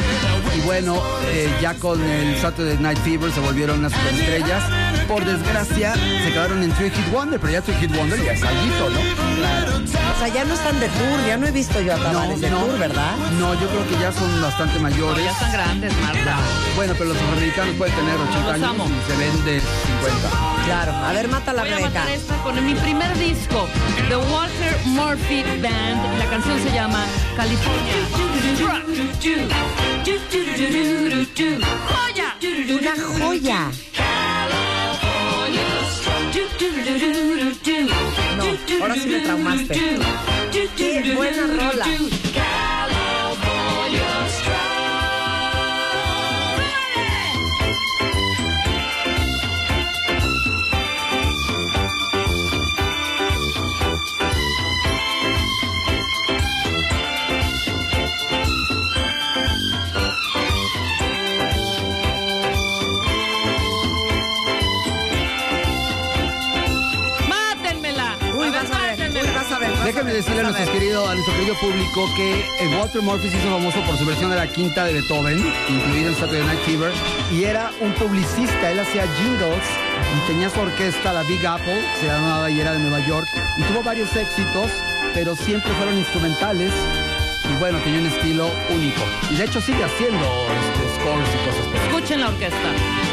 Y bueno, eh, ya con el Saturday Night Fever se volvieron unas superestrellas. Por desgracia, se quedaron en Three Hit Wonder, pero ya Three Hit Wonder ya es alguito, ¿no? O sea, ya no están de tour, ya no he visto yo a Tavares de tour, ¿verdad? No, yo creo que ya son bastante mayores. Ya están grandes, Marta. Bueno, pero los afroamericanos pueden tener 80 Los años amo. y se venden 50. Claro. A ver, mátala, Voy a Rebeca. matar esta con mi primer disco, The Walter Murphy Band. La canción se llama California. ¡Joya! Una joya. No, ahora sí me traumaste. Qué buena rola. A nuestro querido, público que Walter Murphy se hizo famoso por su versión de la quinta de Beethoven, incluida en Saturday Night Fever, y era un publicista, él hacía jingles y tenía su orquesta, la Big Apple, se llamaba y era de Nueva York, y tuvo varios éxitos, pero siempre fueron instrumentales, y bueno, tenía un estilo único. Y de hecho sigue haciendo este, scores y cosas. Escuchen la orquesta.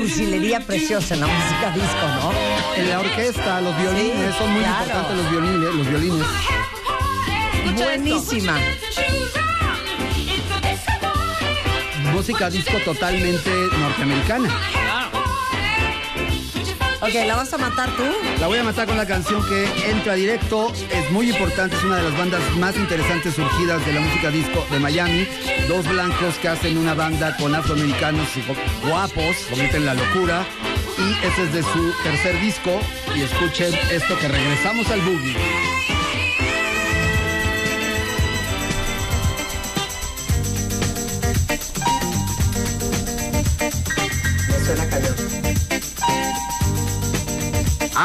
Cursilería preciosa en la música disco, ¿no? En la orquesta, los violines, Sí, son muy claro. importantes los violines, los violines. Buenísima. Música disco totalmente norteamericana. Ok, ¿la vas a matar tú? La voy a matar con la canción que entra directo. Es muy importante, es una de las bandas más interesantes surgidas de la música disco de Miami. Dos blancos que hacen una banda con afroamericanos guapos, convierten la locura. Y ese es de su tercer disco. Y escuchen esto que regresamos al boogie.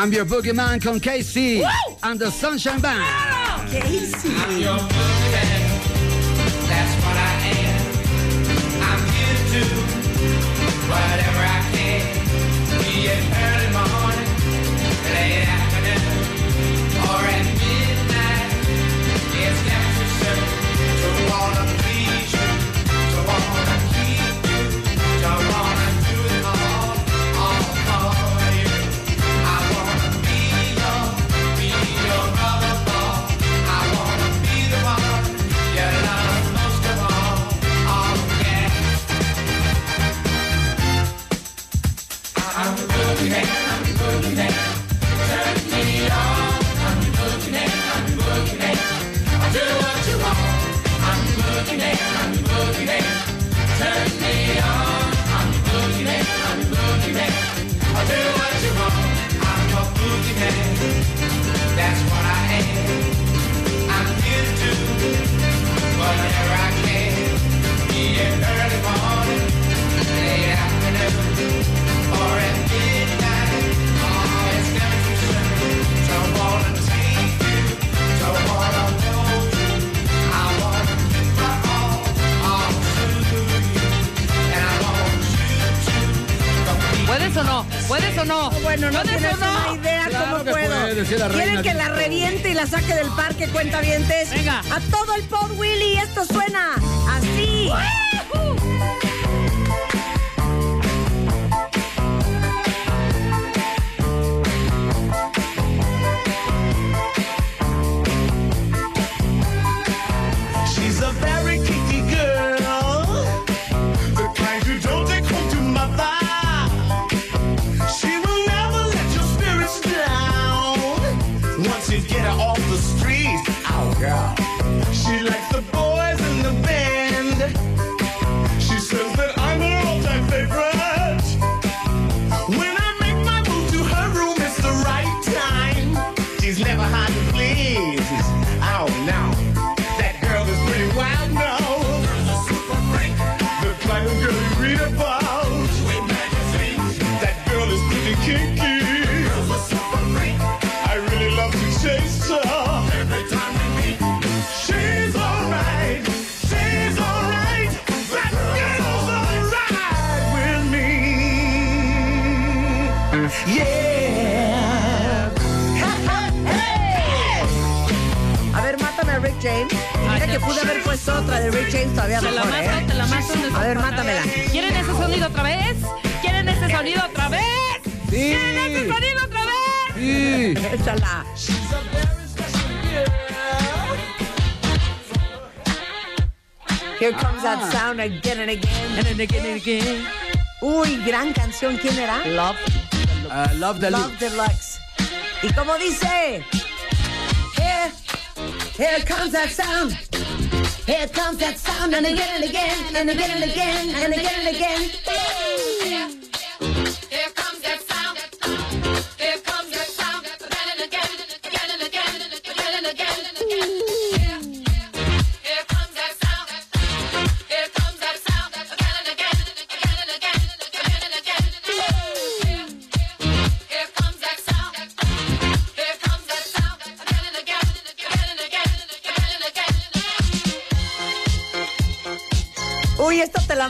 I'm your boogeyman con Casey and the Sunshine Band. Casey. That's what I am. I'm here to whatever I can. No? ¿Puedes o no? Bueno, no ¿Puedes tienes o no? una idea Claro cómo que puedo. puede, decía la ¿Quieren que la reviente y la saque del parque, cuentavientes? Venga. A todo el pod, Willy. Esto suena así. She's a todavía Te la mejor, mato, ¿eh? te la mato. en A ver, mátamela. ¿Quieren ese sonido otra vez? ¿Quieren ese sonido otra vez? Sí. ¿Quieren ese sonido otra vez? Sí. Échala. Here comes that sound again and again. And again and again. Uy, gran canción. ¿Quién era? Love. Uh, love the Love. Deluxe. ¿Y cómo dice? Here, here comes that sound. Here comes that sound and again and again and again and again and again and again.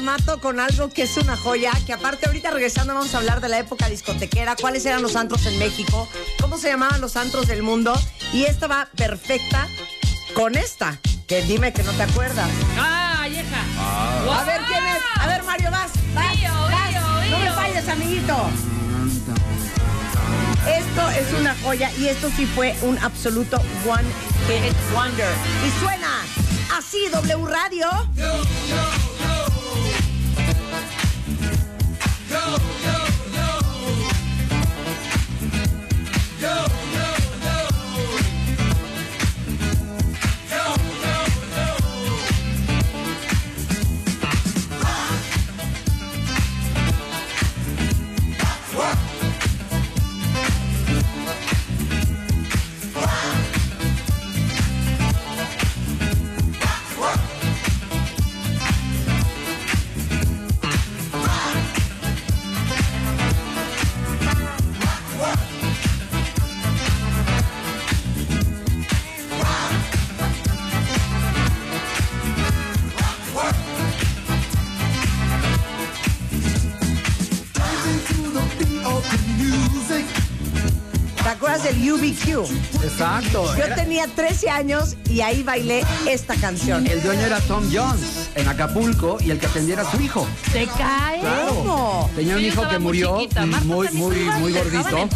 Mato con algo que es una joya, que aparte ahorita regresando vamos a hablar de la época discotequera, cuáles eran los antros en México, cómo se llamaban los antros del mundo, y esta va perfecta con esta, que dime que no te acuerdas. ¡Ah, vieja! A ver, ¿quién es? A ver, Mario, vas, vas, Io, vas. No me falles, amiguito. Esto es una joya y esto sí fue un absoluto one hit wonder. Y suena así W Radio. ¿Te Exacto. Yo Era- tenía 13 años y ahí bailé esta canción. El dueño era Tom Jones en Acapulco y el que atendía era su hijo. ¿Se cae? Claro. ¿Cómo? Tenía un hijo que murió muy, ¿también muy, te muy te gordito.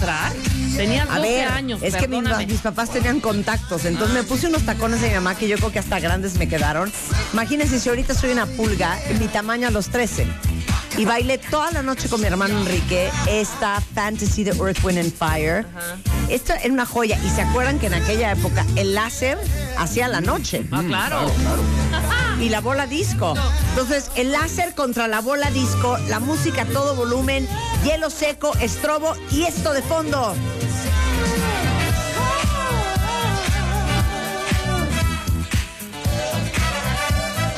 Tenías 12 A ver, años, es que mis, papás tenían contactos, entonces me puse unos tacones de mi mamá que yo creo que hasta grandes me quedaron. Imagínense si ahorita soy una pulga, mi tamaño a los 13. Y bailé toda la noche con mi hermano Enrique esta Fantasy de Earth, Wind and Fire. Esta era una joya. Y se acuerdan que en aquella época el láser hacía la noche. Ah, claro. [LAUGHS] y la bola disco. Entonces, el láser contra la bola disco, la música a todo volumen, hielo seco, estrobo y esto de fondo.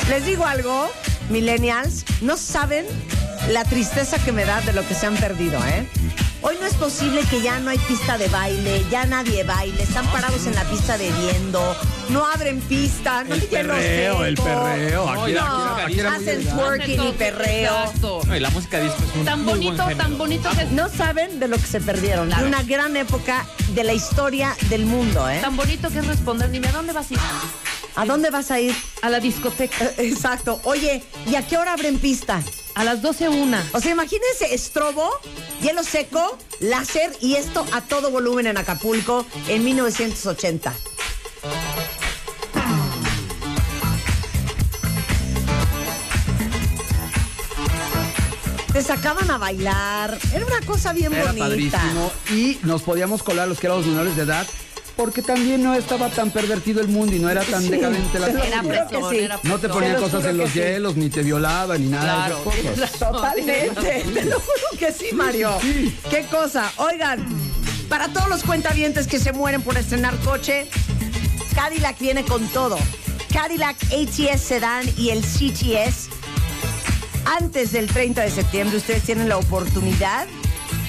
Les digo algo, millennials, no saben la tristeza que me da de lo que se han perdido, ¿eh? Hoy no es posible que ya no hay pista de baile, ya nadie baile, están parados en la pista bebiendo, no abren pista, no El hielo perreo, el perreo. Aquí era- No, aquí era- aquí era muy hacen twerking y perreo. Exacto. No, y la música disco es un Tan muy bonito, buen tan bonito que No saben de lo que se perdieron, de una gran época de la historia del mundo, ¿eh? Tan bonito que es responder, dime, ¿a dónde vas a ir? ¿A dónde vas a ir? A la discoteca. Eh, Exacto. Oye, ¿y a qué hora abren pista? A las 12 una. O sea, imagínense estrobo, hielo seco, láser y esto a todo volumen en Acapulco en 1980. Te sacaban a bailar. Era una cosa bien Era bonita. padrísimo. Y nos podíamos colar los que éramos menores de edad. Porque también no estaba tan pervertido el mundo y no era tan Sí, decadente la. Era sí. era No te ponían Te cosas en los sí. hielos, ni te violaban, ni nada Claro. de esas cosas. tienes razón, Totalmente, te lo juro que sí, Mario. sí. Qué cosa. Oigan, para todos los cuentavientes que se mueren por estrenar coche, Cadillac viene con todo. Cadillac ATS Sedan y el CTS. Antes del 30 de septiembre ustedes tienen la oportunidad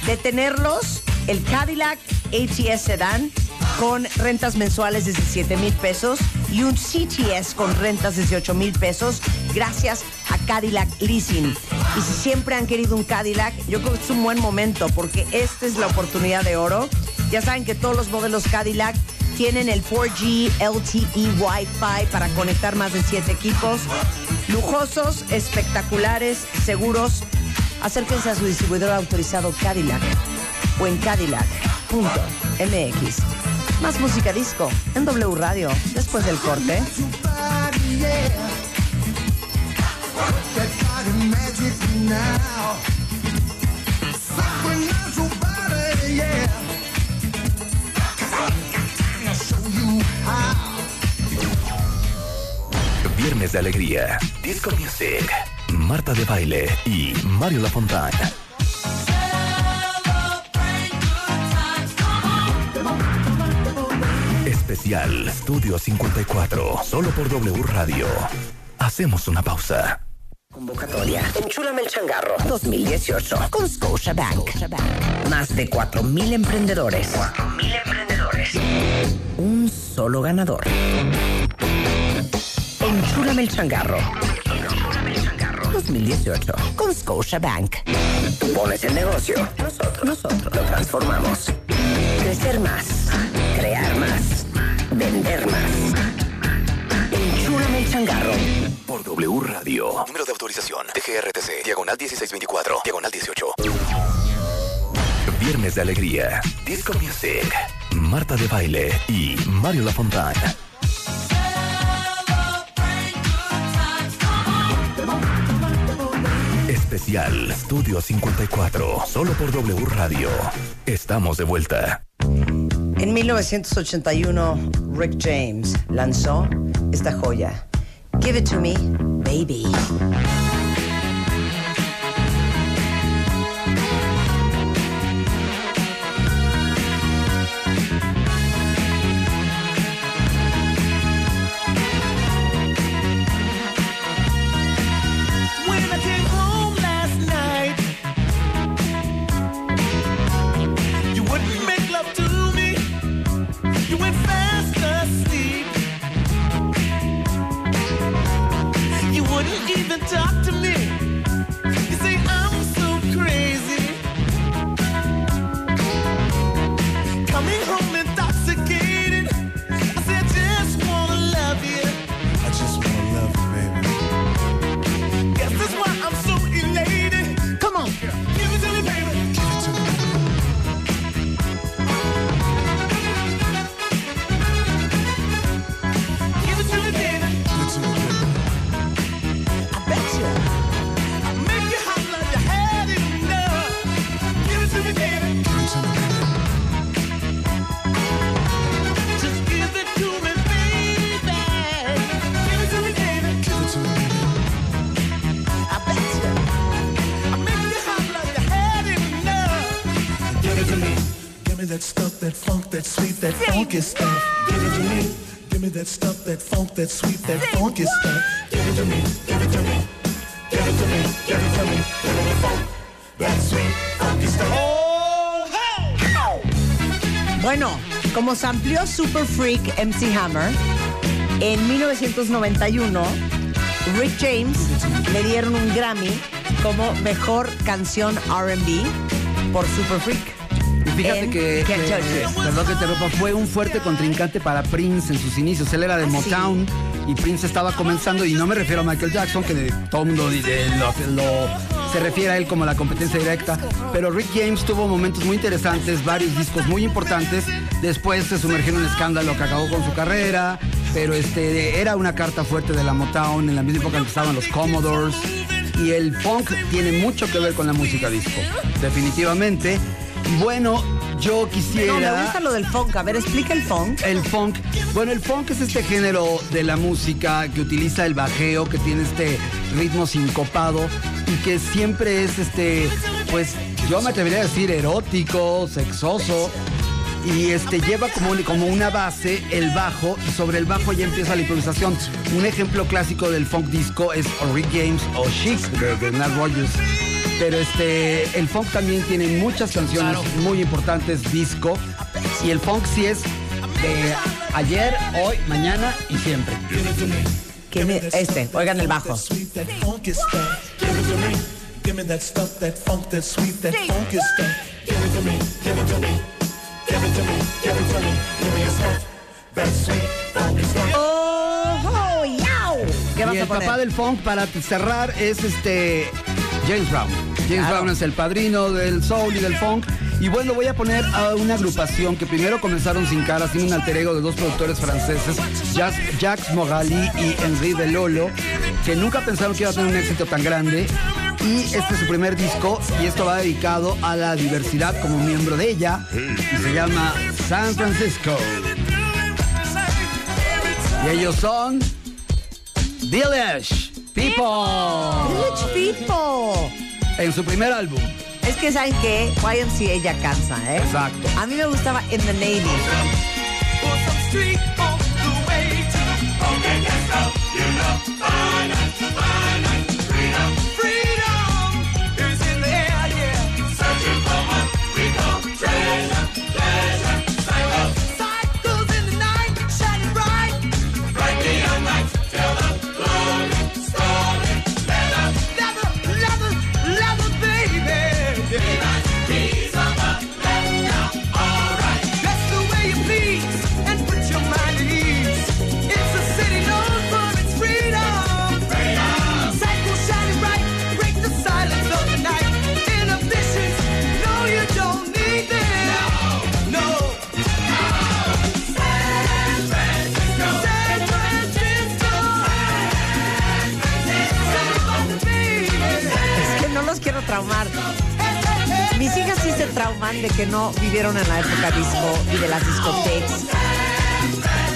de tenerlos, el Cadillac ATS Sedan con rentas mensuales desde 7 mil pesos y un CTS con rentas desde 8 mil pesos gracias a Cadillac Leasing. Y si siempre han querido un Cadillac, yo creo que es un buen momento porque esta es la oportunidad de oro. Ya saben que todos los modelos Cadillac tienen el 4G LTE Wi-Fi para conectar más de 7 equipos. Lujosos, espectaculares, seguros. Acérquense a su distribuidor autorizado Cadillac o en cadillac.mx. Más música disco en W Radio después del corte. Viernes de alegría, disco music, Marta de baile y Mario Lafontaine. Especial Estudio 54, solo por W Radio. Hacemos una pausa. Convocatoria. Enchúlame el changarro 2018 con Scotiabank. Más de 4.000 emprendedores. 4.000 emprendedores. Un solo ganador. Enchúlame el changarro. 2018 con Scotiabank. Tú pones el negocio. Nosotros, nosotros lo transformamos. Crecer más. Crear más. Vender más. Enchúlame el changarro. Por W Radio. Número de autorización. DGRTC. Diagonal 1624. Diagonal 18. Viernes de alegría. Disco Music. Marta de Baile y Mario Lafontaine. Especial Estudio 54. Solo por W Radio. Estamos de vuelta. En 1981, Rick James lanzó esta joya. Give it to me, baby. Funky stuff. Give it to me. Give me that stuff, that funk, that sweet, that funky stuff. Give it to me. Give it to me. Give it to me. Give it to me. Give me the funk, that sweet, funky stuff. Oh, hey! Bueno, como se amplió Super Freak MC Hammer, en 1991, Rick James le dieron un Grammy como mejor canción RB por Super Freak. Fíjate En que, que- This. perdón que te rompa, fue un fuerte contrincante para Prince en sus inicios. Él era de Ah, sí. Motown y Prince estaba comenzando, y no me refiero a Michael Jackson, que de- todo el mundo lo, lo- se refiere a él como la competencia directa, pero Rick James tuvo momentos muy interesantes, varios discos muy importantes. Después se sumergió en un escándalo que acabó con su carrera, pero este era una carta fuerte de la Motown en la misma época en que estaban los Commodores. Y el funk tiene mucho que ver con la música disco, definitivamente. Y bueno, yo quisiera... No, me gusta lo del funk. A ver, explica el funk. El funk. Bueno, el funk es este género de la música que utiliza el bajeo, que tiene este ritmo sincopado y que siempre es este, pues yo me atrevería a decir erótico, sexoso. Y este lleva como, como una base el bajo y sobre el bajo ya empieza la improvisación. Un ejemplo clásico del funk disco es Rick James o Chic de, Nat Rogers. Pero este, el funk también tiene muchas canciones muy importantes, disco. Y el funk sí es de ayer, hoy, mañana y siempre. Me- este, oigan el bajo. Sweet, that funky stuff. Give it to me. Give me that stuff, that funk, that sweet, that funky stuff. Give it to me. Give it to me. Give it to me. Give it to me. Give me a stuff, that sweet, funky stuff. ¡Oh, yao! ¿Qué vas y a el poner? papá del funk, para cerrar, es este James Brown. James Claro. Brown es el padrino del soul y del funk. Y bueno, voy a poner a una agrupación que primero comenzaron sin cara, sin un alter ego de dos productores franceses, Jacques, Morali y Henri Delolo, que nunca pensaron que iba a tener un éxito tan grande. Y este es su primer disco y esto va dedicado a la diversidad como miembro de ella. Y se llama San Francisco. Y ellos son Village People. Village People. En su primer álbum. Es que saben que YMCA ya cansa, ¿eh? Exacto. A mí me gustaba In the Navy. En la época disco y de las discotecas.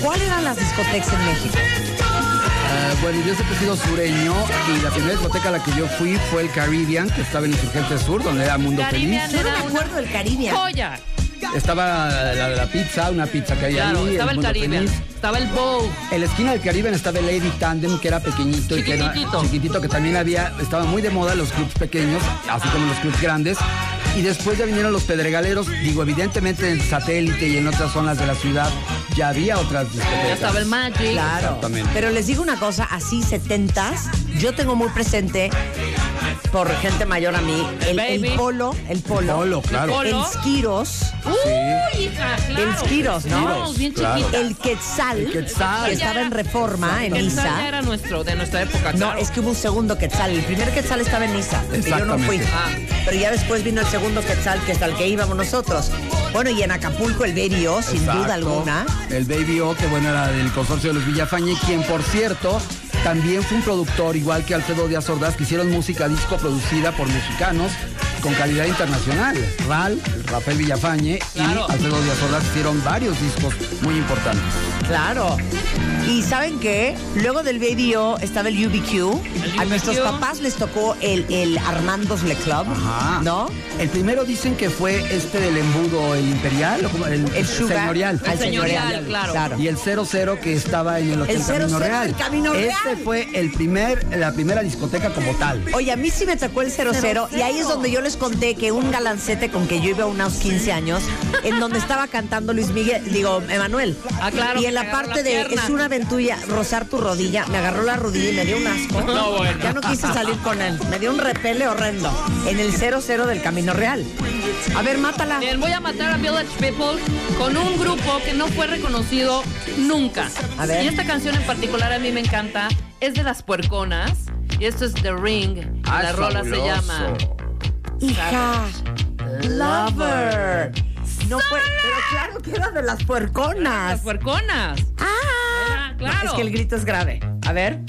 ¿Cuáles eran las discotecas en México? Ah, bueno, yo siempre he sido sureño y la primera discoteca a la que yo fui fue el Caribbean, que estaba en Insurgente Sur, donde era Mundo Caribbean Feliz. Yo no me acuerdo del Caribbean. joya. Estaba la, la pizza, una pizza que hay Claro, ahí. estaba el Mundo Caribbean, Feliz. estaba el Bow. En la esquina del Caribbean estaba el Lady Tandem, que era pequeñito y que era chiquitito, que también había, estaba muy de moda los clubs pequeños, así como los clubs grandes. Y después ya vinieron los pedregaleros, digo, evidentemente en satélite y en otras zonas de la ciudad ya había otras discotecas. Ya estaba el Magic. Claro. Exactamente. Pero les digo una cosa, así setentas, yo tengo muy presente, por gente mayor a mí, el, el polo, el polo, Polo, claro. Polo. el Uy, hija, claro. El Skiros, ¿no? Bien Claro. el quetzal, El Quetzal. que estaba en reforma, en Niza. era nuestro, de nuestra época, No, claro. es que hubo un segundo quetzal. El primer quetzal estaba en Niza, yo no fui. Exactamente. Ah. Pero ya después vino el segundo quetzal, que es al que íbamos nosotros. Bueno, y en Acapulco el Berio, sin Exacto. duda alguna. El Baby O, que bueno, era del consorcio de los Villafañe, quien por cierto también fue un productor, igual que Alfredo Díaz Ordaz, que hicieron música disco producida por mexicanos con calidad internacional. Ral, Rafael Villafañe Claro. y Alfredo Díaz Ordaz hicieron varios discos muy importantes. Claro. Y ¿saben qué? Luego del Baby O estaba el UBQ. El A nuestros UBQ. papás les tocó el, el Armando's Le Club, Ajá. ¿no? El primero dicen que fue este del embudo, el imperial, o el, El Sugar. señorial. El señorial, claro. Y el 00 que estaba en el Hotel El 00 Camino Real. del Camino Este Real. fue el primer, la primera discoteca como tal. Oye, a mí sí me tocó el 00 y ahí es donde yo les conté que un galancete con que yo iba a unos 15 años, en donde estaba cantando Luis Miguel, digo, Emanuel. Ah, claro, Y en la parte la de pierna. es una aventura, rozar tu rodilla, me agarró la rodilla y me dio un asco. [LAUGHS] No, bueno. Ya no quise salir con él. Me dio un repele horrendo. En el 00 del Camino Real. A ver, mátala. Bien, voy a matar a Village People con un grupo que no fue reconocido nunca. A ver. Y esta canción en particular a mí me encanta. Es de las puerconas. Y esto es The Ring. Ah, la rola se llama. Hija. Lover. No fue, pero claro que era de las Las puerconas. puerconas. Ah, Es que el grito es grave. A ver.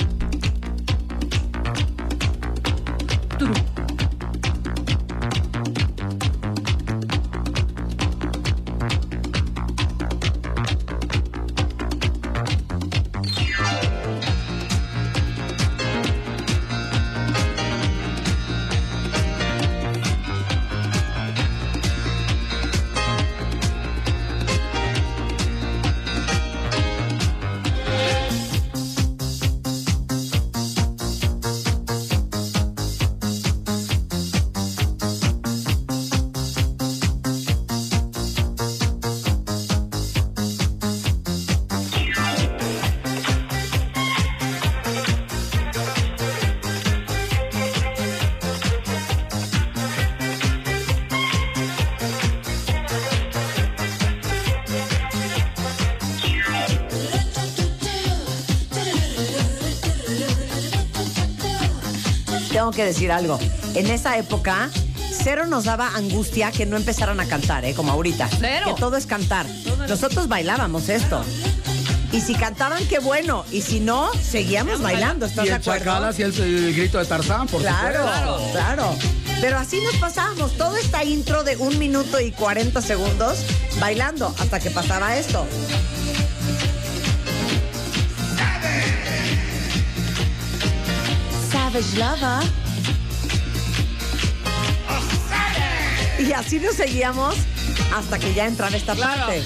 Tengo que decir algo. En esa época, cero nos daba angustia que no empezaran a cantar, ¿eh? Como ahorita. Cero. Que todo es cantar. Nosotros bailábamos esto. Y si cantaban, qué bueno. Y si no, seguíamos bailando. ¿Estás Y de el acuerdo? Hacía el, el grito de Tarzán, por Claro, supuesto. claro. Pero así nos pasábamos. Todo esta intro de un minuto y 40 segundos bailando hasta que pasaba esto. Savage Lover. Y así nos seguíamos hasta que ya entraba esta parte.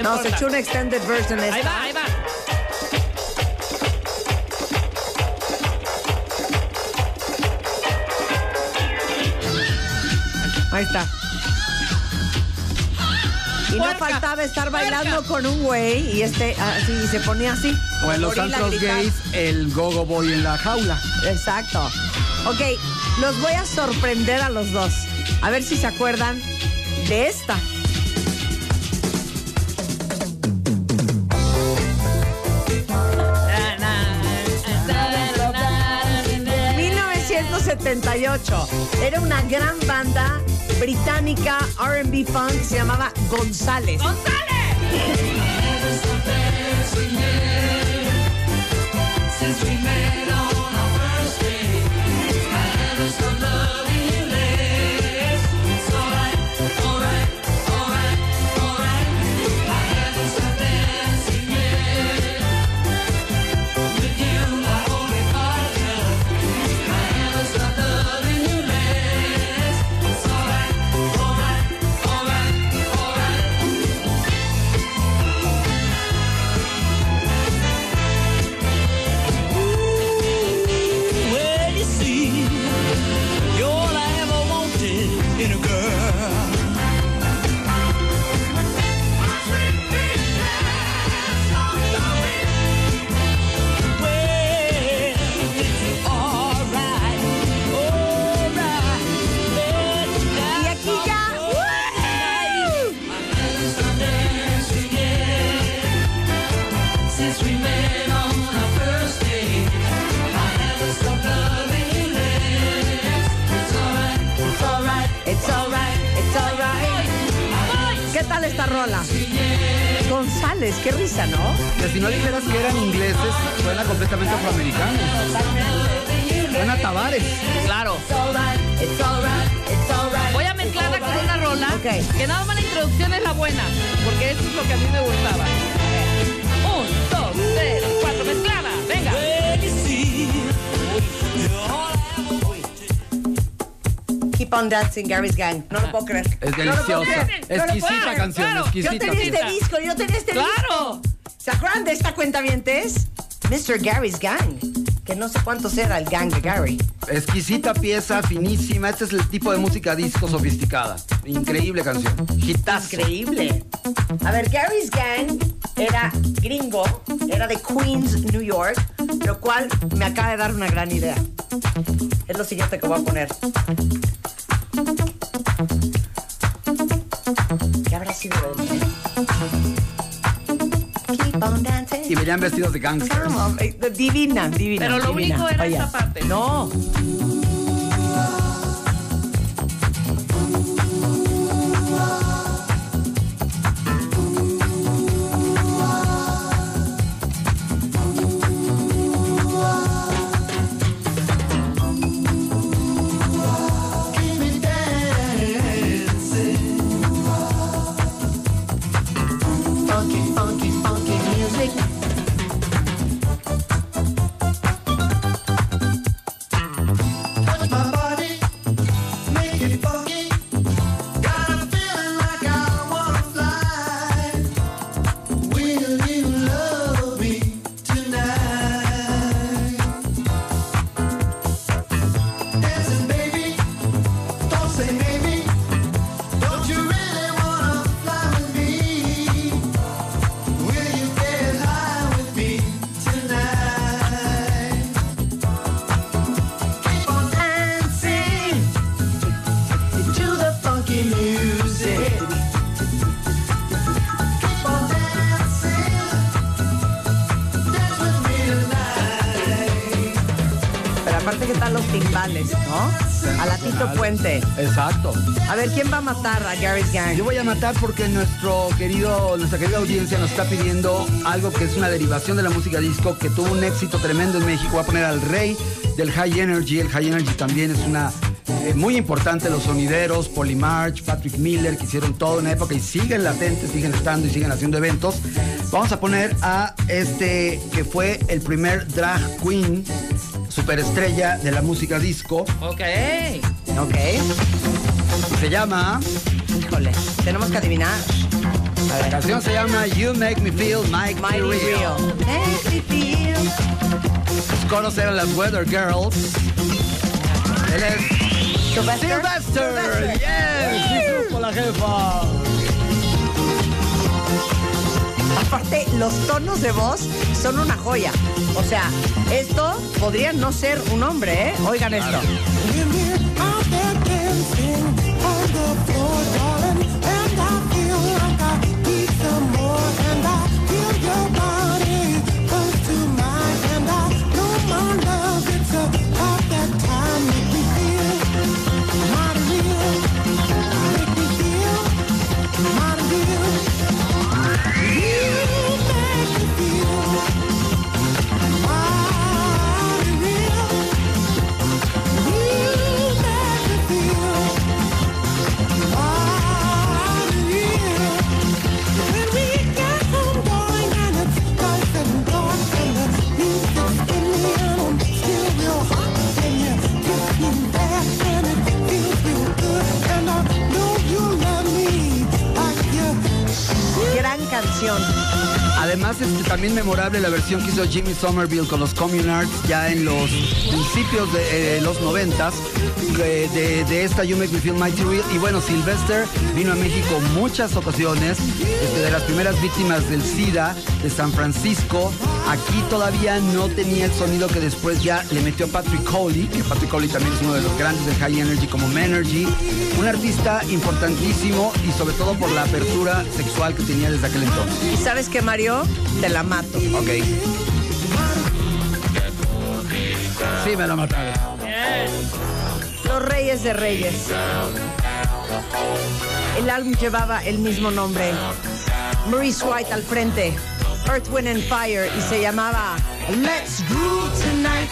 No, se importa. echó una extended version esta. Ahí va, ahí va. Ahí está. Y no faltaba estar bailando puerca. con un güey y este así se ponía así. O en los antros gays, el gogo boy en la jaula. Exacto. Ok, los voy a sorprender a los dos. A ver si se acuerdan de esta. Na, 1978. Era una gran banda británica R&B funk que se llamaba González. ¡González! Tal esta rola? González, qué risa, ¿no? Que si no dijeras que eran ingleses, suena completamente afroamericano. Suena Tavares. Claro. Voy a mezclarla con una rola que nada más la introducción es la buena, porque eso es lo que a mí me gustaba. Un, dos, tres, cuatro, mezclada, venga. Keep on dancing, Gary's Gang. No lo puedo creer. Es deliciosa. No Exquisita creer. canción, Claro. exquisita. Yo tenía este disco, yo tenía este Claro. disco. ¿Se acuerdan de esta cuenta vientes? Mr. Gary's Gang. Que no sé cuántos era el gang de Gary. Exquisita pieza, finísima. Este es el tipo de música disco sofisticada. Increíble canción. Hitazo. Increíble. A ver, Gary's Gang era gringo, era de Queens, New York, lo cual me acaba de dar una gran idea. Es lo siguiente que voy a poner. Y venían vestidos de gangsters. Divina, divina. Pero lo divina. único era Oye, esa parte. No. Puente. Exacto. A ver, ¿quién va a matar a Gary's Gang? Yo voy a matar porque nuestro querido, nuestra querida audiencia nos está pidiendo algo que es una derivación de la música disco que tuvo un éxito tremendo en México. Voy a poner al rey del High Energy. El High Energy también es una eh, muy importante. Los sonideros, Polymarch, Patrick Miller, que hicieron toda una época y siguen latentes, siguen estando y siguen haciendo eventos. Vamos a poner a este que fue el primer drag queen superestrella de la música disco. Ok. Ok. Se llama. Híjole, tenemos que adivinar. A La canción se llama You Make Me Feel Mike Mighty Real. Make me feel. Coros eran las Weather Girls. Él es Sylvester. Sylvester. Yes, sí supo la jefa. Aparte, los tonos de voz son una joya. O sea, esto podría no ser un hombre, ¿eh? Oigan esto. Además, es también memorable la versión que hizo Jimmy Somerville con los Communards ya en los principios de eh, los noventas de, de- de esta You Make Me Feel Mighty Real. Y bueno, Sylvester vino a México muchas ocasiones, este, de las primeras víctimas del SIDA de San Francisco. Aquí todavía no tenía el sonido que después ya le metió Patrick Coley, que Patrick Coley también es uno de los grandes del High Energy como Menergy. Un artista importantísimo y sobre todo por la apertura sexual que tenía desde aquel entonces. ¿Y sabes qué, Mario? Te la mato. Ok. Sí, me la mataron. Los Reyes de Reyes. El álbum llevaba el mismo nombre. Maurice White al frente. Earth, Wind and Fire. Y se llamaba Let's Groove Tonight.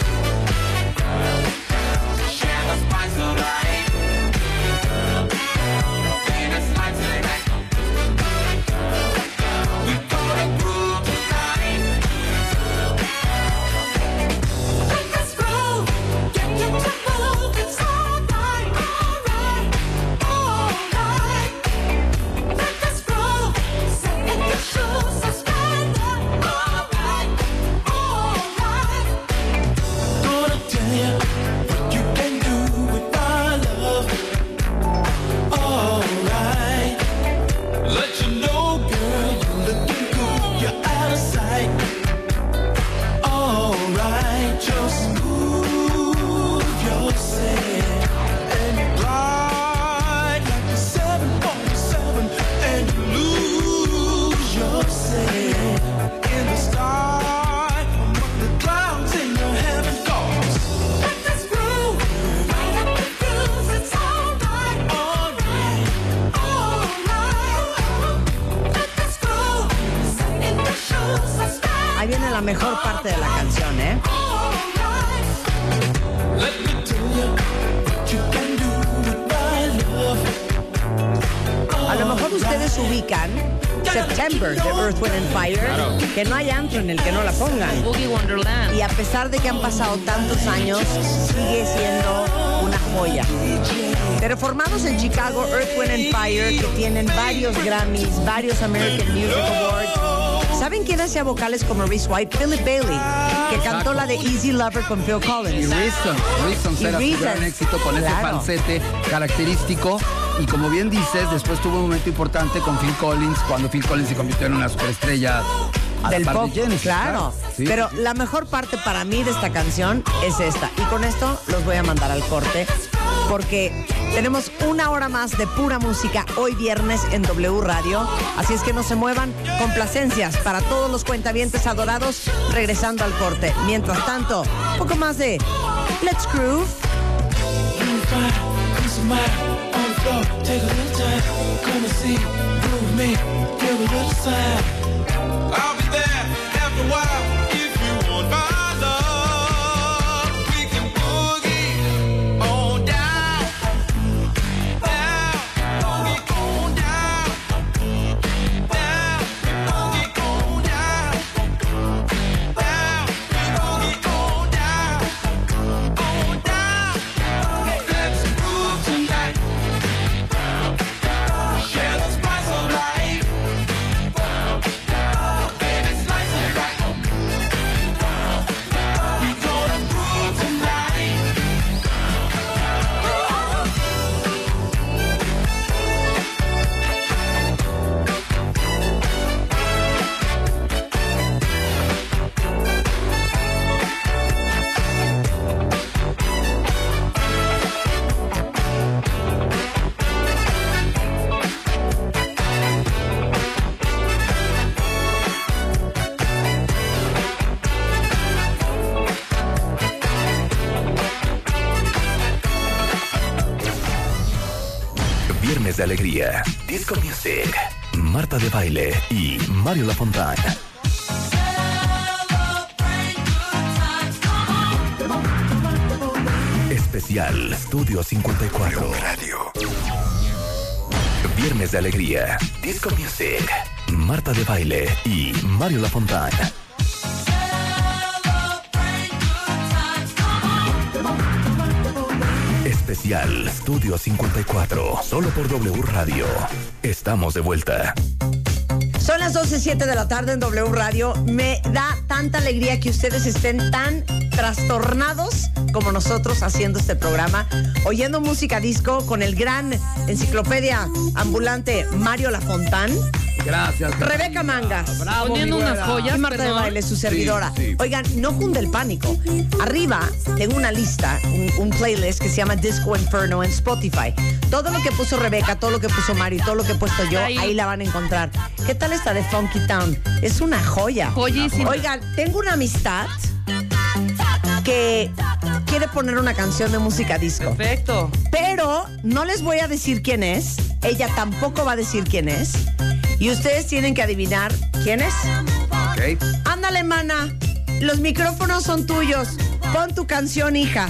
Que no hay antro en el que no la pongan. Y a pesar de que han pasado tantos años, sigue siendo una joya. Pero formados en Chicago, Earth, Wind and Fire, que tienen varios Grammys, varios American Music Awards. ¿Saben quién hacía vocales como Reese White? Philip Bailey, que cantó la de Easy Lover con Phil Collins. Y Reasons Y era su gran éxito con ese falsete característico. Y como bien dices, después tuvo un momento importante con Phil Collins, cuando Phil Collins se convirtió en una superestrella a del pop, claro. Sí. Pero la mejor parte para mí de esta canción es esta. Y con esto los voy a mandar al corte porque tenemos una hora más de pura música hoy viernes en W Radio. Así es que no se muevan. Complacencias para todos los cuentavientes adorados regresando al corte. Mientras tanto, un poco más de Let's Groove. I'll be there. Mario Lafontaine. Especial Estudio 54 Radio. Viernes de alegría, disco music, Marta de baile y Mario Lafontaine. Especial Estudio 54, solo por W Radio. Estamos de vuelta. Las 12.07 de la tarde en W Radio. Me da tanta alegría que ustedes estén tan trastornados como nosotros haciendo este programa, oyendo música disco con el gran enciclopedia ambulante Mario Lafontán. Gracias. Rebeca Mangas. Bravo, Poniendo mi unas joyas, Y Marta de. Baile, su Sí, servidora. sí. Oigan, no cunde el pánico. Arriba tengo una lista, un, un playlist que se llama Disco Inferno en Spotify. Todo lo que puso Rebeca, todo lo que puso Mario y todo lo que he puesto yo, Ahí. ahí, la van a encontrar. ¿Qué tal esta de Funky Town? Es una joya. Joyísima. Oigan, tengo una amistad que quiere poner una canción de música disco. Perfecto. Pero no les voy a decir quién es. Ella tampoco va a decir quién es. Y ustedes tienen que adivinar quién es. Ok. Ándale, mana. Los micrófonos son tuyos. Pon tu canción, hija.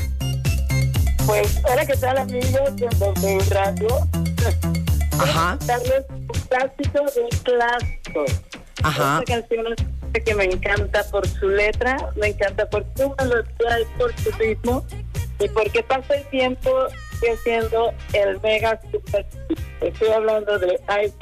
Pues, hola, ¿qué tal, amigos de Radio? Ajá. Darles un clásico de clásicos. Ajá. Esta canción es que me encanta por su letra, me encanta por su melodía y por su ritmo, y porque pasa el tiempo sigue siendo el mega super. Estoy hablando de I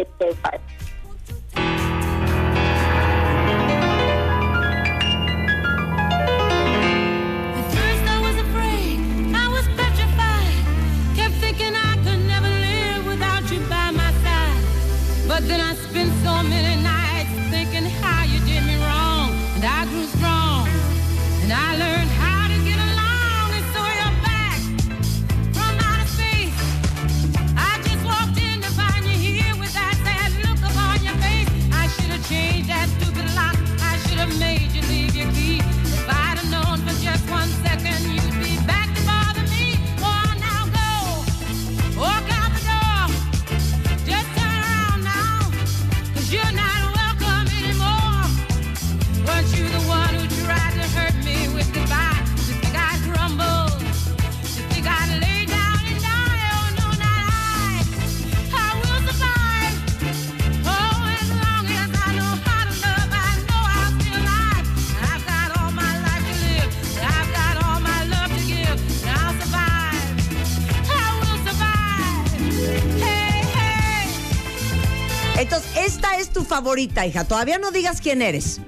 Entonces, esta es tu favorita, hija. Todavía no digas quién eres.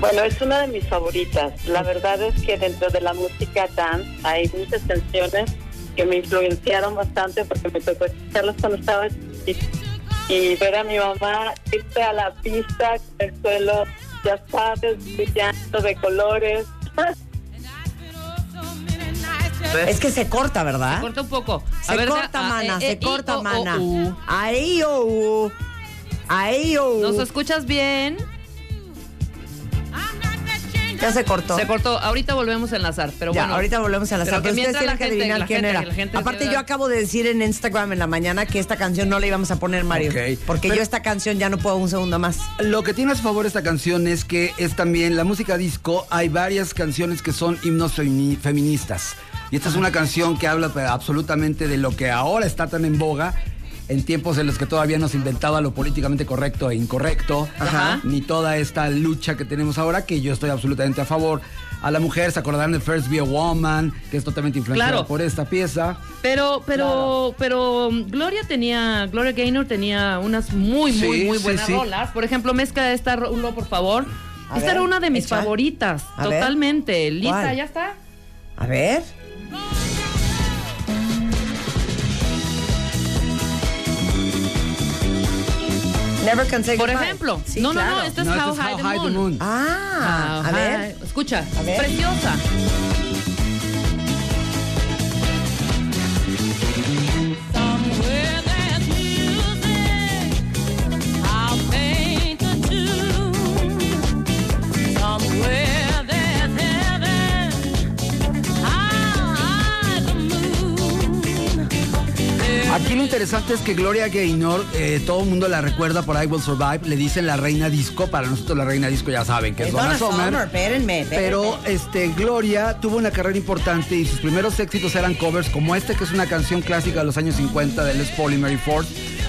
Bueno, es una de mis favoritas. La verdad es que dentro de la música dance hay muchas canciones que me influenciaron bastante porque me tocó escucharlas cuando estaba y ver a mi mamá irse a la pista con el suelo, ya sabes, brillando de colores. [LAUGHS] Es que se corta, ¿verdad? Se corta un poco. A Se ver, corta, mana, eh, se eh, corta, i, o, mana. u. Ahí, o, u. Ahí, o, u. ¿Nos escuchas bien? Ya se cortó. Se cortó. Ahorita volvemos a enlazar, pero ya, bueno. ahorita volvemos a la Pero sala. que Ustedes mientras tienen la que gente- adivinar la quién gente- era. la gente Aparte, se yo da- acabo de decir en Instagram en la mañana que esta canción no la íbamos a poner, Mario. Ok. Porque Pero- yo esta canción ya no puedo un segundo más. Lo que tiene a su favor esta canción es que es también la música disco. Hay varias canciones que son himnos femini- feministas. Y esta es una canción que habla pues, absolutamente de lo que ahora está tan en boga. En tiempos en los que todavía no se inventaba lo políticamente correcto e incorrecto, Ajá. ni toda esta lucha que tenemos ahora, que yo estoy absolutamente a favor. A la mujer se acordarán de First Be a Woman, que es totalmente influenciada Claro. por esta pieza. Pero, pero, pero um, Gloria tenía, Gloria Gaynor tenía unas muy, muy, Sí, muy buenas sí. rolas. Por ejemplo, mezcla esta Rulo, por favor. A esta ver, era una de mis echa. favoritas, A ver. totalmente. Lista. ¿ya está? A ver. Never can say Por goodbye. ejemplo. Sí, no, no, claro. no, esta es No, How, High, How the High the Moon. Moon. Ah, a How ver. High- Escucha, A ver. preciosa. Aquí lo interesante es que Gloria Gaynor, eh, todo el mundo la recuerda por I Will Survive, le dicen la reina disco, para nosotros la reina disco ya saben que es, Es Donna Summer. Summer, espérenme, espérenme. Pero este, Gloria tuvo una carrera importante y sus primeros éxitos eran covers como este, que es una canción clásica de los años 50 de Les Paul y Mary Ford.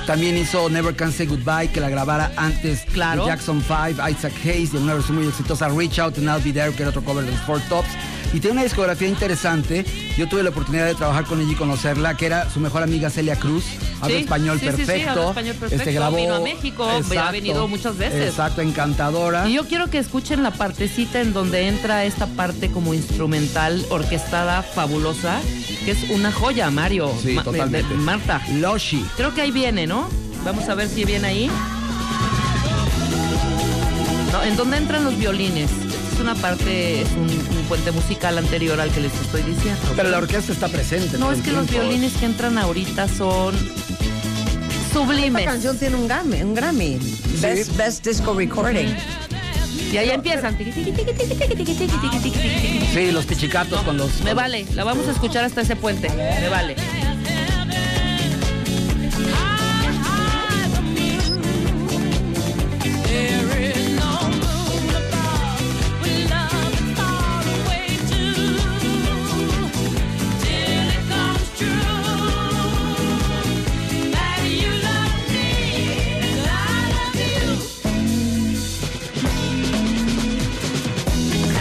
También hizo Never Can Say Goodbye, que la grabara antes Claro. de Jackson 5, Isaac Hayes, en una versión muy exitosa, Reach Out and I'll Be There, que era otro cover de los Four Tops. Y tiene una discografía interesante. Yo tuve la oportunidad de trabajar con ella y conocerla, que era su mejor amiga Celia Cruz. Habla Sí, español sí, sí, sí, perfecto. habla español perfecto. Este, grabó, Vino a México, ha venido muchas veces. Exacto, encantadora. Y yo quiero que escuchen la partecita en donde entra esta parte como instrumental orquestada fabulosa, que es una joya, Mario. Sí, Ma- totalmente. de- de Marta. Loshi. Creo que ahí viene, ¿no? Vamos a ver si viene ahí. No, en donde entran los violines es una parte, es un, puente musical anterior al que les estoy diciendo. Pero la orquesta está presente. No, es que los violines que entran ahorita son sublimes. Esta canción tiene un Grammy, un Grammy. Best, best, Disco Recording. Y ahí empiezan. Sí, los pichicatos con los... Me vale, la vamos a escuchar hasta ese puente. Me vale.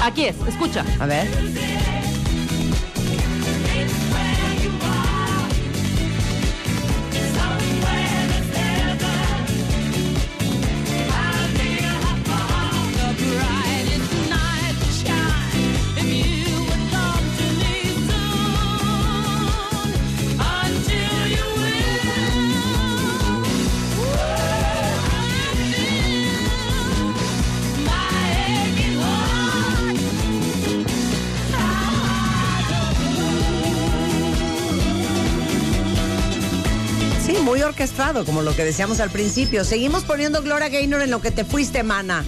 Aquí es, escucha. A ver. Orquestado, como lo que decíamos al principio. Seguimos poniendo Gloria Gaynor en lo que te fuiste, mana.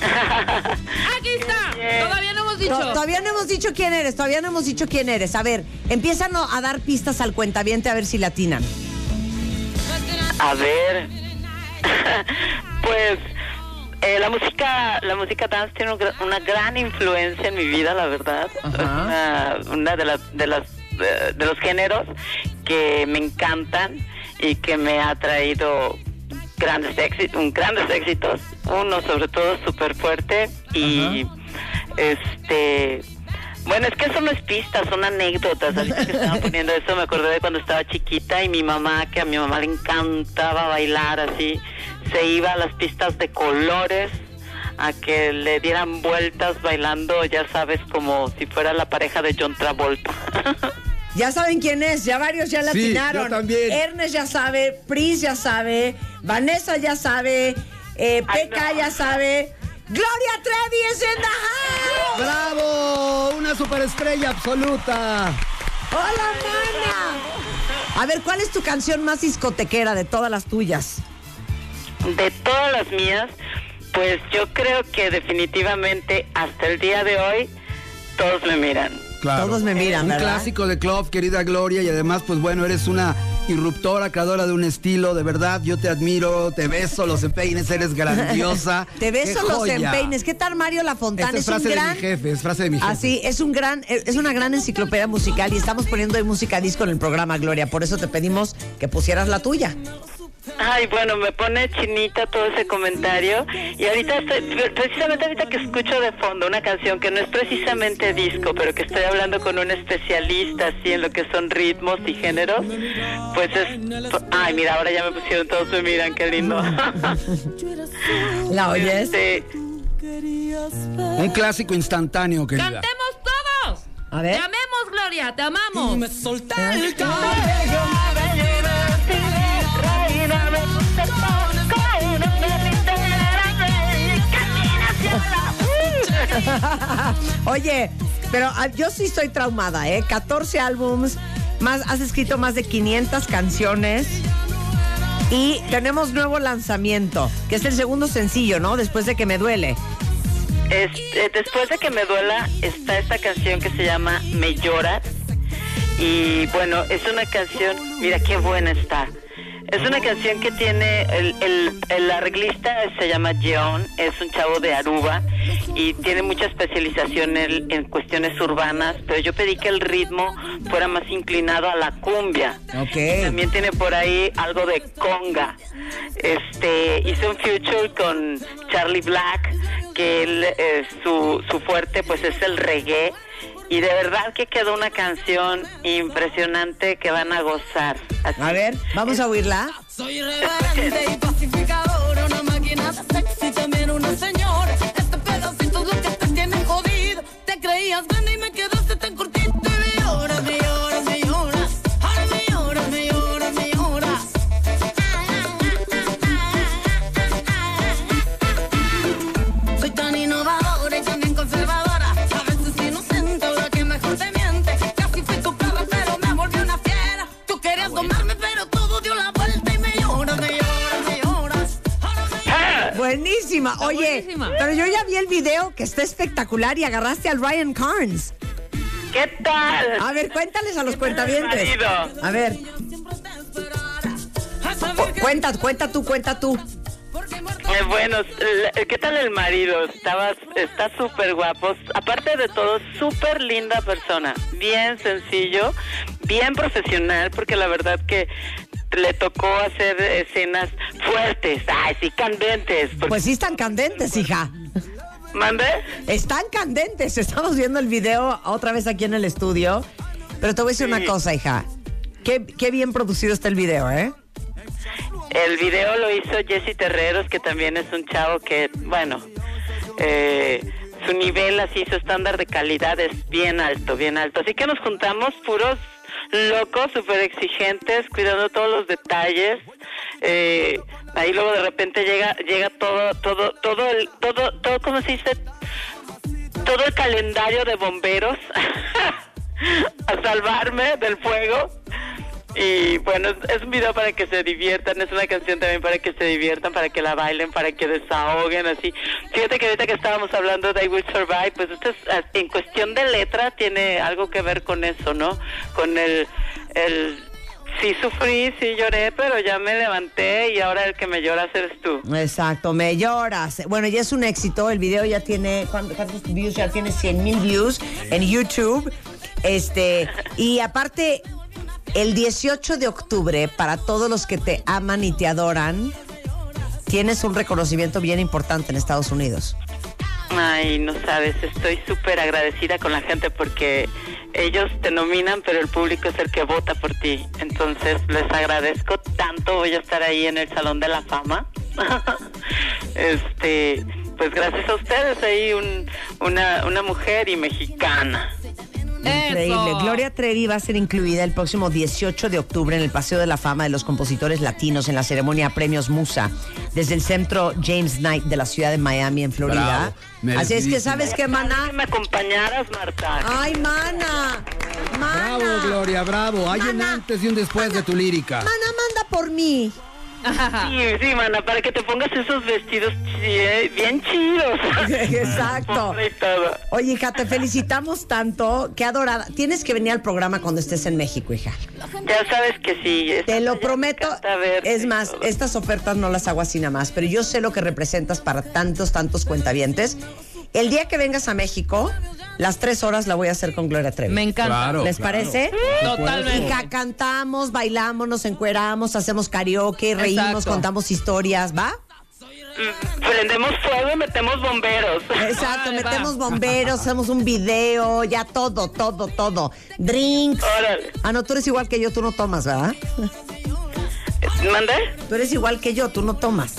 [LAUGHS] Aquí está. Todavía no hemos dicho. To- todavía no hemos dicho quién eres, todavía no hemos dicho quién eres. A ver, empiezan a dar pistas al cuentaviente a ver si la atinan. A ver, [LAUGHS] pues eh, la música, la música dance tiene una gran influencia en mi vida, la verdad. Es una, una de las de las eh, de los géneros que me encantan y que me ha traído grandes éxitos, un- grandes éxitos. Uno sobre todo súper fuerte y este bueno, es que eso no es pista, son anécdotas. Ahorita que estaban [LAUGHS] poniendo eso, me acordé de cuando estaba chiquita y mi mamá, que a mi mamá le encantaba bailar así, se iba a las pistas de colores a que le dieran vueltas bailando, ya sabes, como si fuera la pareja de John Travolta. [LAUGHS] Ya saben quién es, ya varios ya la Sí, atinaron. yo también. Ernest ya sabe, Pris ya sabe, Vanessa ya sabe, eh, Peca ya sabe. Gloria Trevi es en the house. ¡Bravo! Una superestrella absoluta. ¡Hola, mana! A ver, ¿cuál es tu canción más discotequera de todas las tuyas? De todas las mías, pues yo creo que definitivamente hasta el día de hoy todos me miran. Claro. Todos me miran, Un ¿verdad? clásico de club, querida Gloria, y además, pues bueno, eres una irruptora, creadora de un estilo, de verdad, yo te admiro, te beso los empeines, eres grandiosa. [LAUGHS] Te beso ¡Qué los empeines. ¿Qué tal Mario La Fontana? Esta es un frase gran de mi jefe, es frase de mi jefe. Así, es un gran, es una gran enciclopedia musical y estamos poniendo de música disco en el programa, Gloria. Por eso te pedimos que pusieras la tuya. Ay, bueno, me pone chinita todo ese comentario. Y ahorita estoy, precisamente ahorita que escucho de fondo una canción que no es precisamente disco, pero que estoy hablando con un especialista así en lo que son ritmos y géneros, pues es... Ay, mira, ahora ya me pusieron todos, me miran, qué lindo. [LAUGHS] ¿La oyes? Este, Un clásico instantáneo, querida. ¡Cantemos todos! A ver. Te amemos, Gloria, te amamos. Me solté el [LAUGHS] Oye, pero ah, yo sí estoy traumada, ¿eh? 14 álbums, más, has escrito más de 500 canciones y tenemos nuevo lanzamiento, que es el segundo sencillo, ¿no? Después de que me duele. Es- eh, después de que me duela, está esta canción que se llama Me lloras. Y bueno, es una canción, mira qué buena está. Es una canción que tiene, el, el, el arreglista se llama John, es un chavo de Aruba y tiene mucha especialización en, en cuestiones urbanas, pero yo pedí que el ritmo fuera más inclinado a la cumbia. Ok. También tiene por ahí algo de conga. Este, hice un feature con Charlie Black, que él, eh, su, su fuerte pues es el reggae. Y de verdad que quedó una canción impresionante que van a gozar. Así. A ver, vamos a oírla. Soy irreverente y pacificadora, Oye, buenísima. pero yo ya vi el video que está espectacular y agarraste al Ryan Carnes. ¿Qué tal? A ver, cuéntales a los cuentavientes. A ver. Cu- Cuenta, cuenta tú, cuenta tú. Eh, bueno, ¿qué tal el marido? Estabas, está súper guapo. Aparte de todo, súper linda persona. Bien sencillo, bien profesional, porque la verdad que le tocó hacer escenas fuertes, ay, sí, candentes. porque- Pues sí están candentes, hija. ¿Mande? Están candentes. Estamos viendo el video otra vez aquí en el estudio. Pero te voy a decir una cosa, hija. Qué, qué bien producido está el video, ¿eh? El video lo hizo Jesse Terreros, que también es un chavo que, bueno, eh, su nivel así, su estándar de calidad es bien alto, bien alto. Así que nos juntamos puros locos, súper exigentes, cuidando todos los detalles. Eh, ahí luego de repente llega, llega todo, todo, todo el, todo, todo, ¿cómo se dice? Todo el calendario de bomberos [LAUGHS] a salvarme del fuego. Y bueno, es, un video para que se diviertan, es una canción también para que se diviertan, para que la bailen, para que desahoguen, así. Fíjate que ahorita que estábamos hablando de I Will Survive, pues esto es, ah, en cuestión de letra tiene algo que ver con eso, ¿no? Con el, el sí sufrí, sí lloré, pero ya me levanté y ahora el que me lloras eres tú. Exacto, me lloras. Bueno, ya es un éxito. El video ya tiene, ¿cuántos, cuántos views? Ya tiene 100 mil views en YouTube. Este, y aparte, el 18 de octubre, para todos los que te aman y te adoran, tienes un reconocimiento bien importante en Estados Unidos. Ay, no sabes, estoy súper agradecida con la gente porque ellos te nominan, pero el público es el que vota por ti. Entonces, les agradezco tanto. Voy a estar ahí en el Salón de la Fama. [LAUGHS] este, pues gracias a ustedes, ahí un, una, una mujer y mexicana. Increíble. Gloria Trevi va a ser incluida el próximo 18 de octubre en el Paseo de la Fama de los Compositores Latinos en la ceremonia Premios Musa desde el Centro James Knight de la ciudad de Miami en Florida. Bravo. Así es que, ¿sabes qué, mana? Que me acompañaras, Marta. ¡Ay, mana! ¡Mana! Bravo, Gloria, bravo. Hay un antes y un después de tu lírica. Mana, manda por mí. Sí, sí, mana, para que te pongas esos vestidos chi- bien chidos. [LAUGHS] Exacto. Oye, hija, te felicitamos tanto. Qué adorada. Tienes que venir al programa cuando estés en México, hija. Ya sabes que sí. Te lo prometo. Es más, estas ofertas no las hago así nada más, pero yo sé lo que representas para tantos, tantos cuentavientes. El día que vengas a México, las tres horas la voy a hacer con Gloria Trevi. Me encanta. Claro, ¿Les claro. parece? Totalmente. Hija, cantamos, bailamos, nos encueramos, hacemos karaoke, reímos, Exacto. contamos historias, ¿va? Prendemos fuego y metemos bomberos. Exacto, metemos bomberos, hacemos un video, ya todo, todo, todo. Drinks. Ah, no, tú eres igual que yo, tú no tomas, ¿verdad? ¿Mande? Tú eres igual que yo, tú no tomas.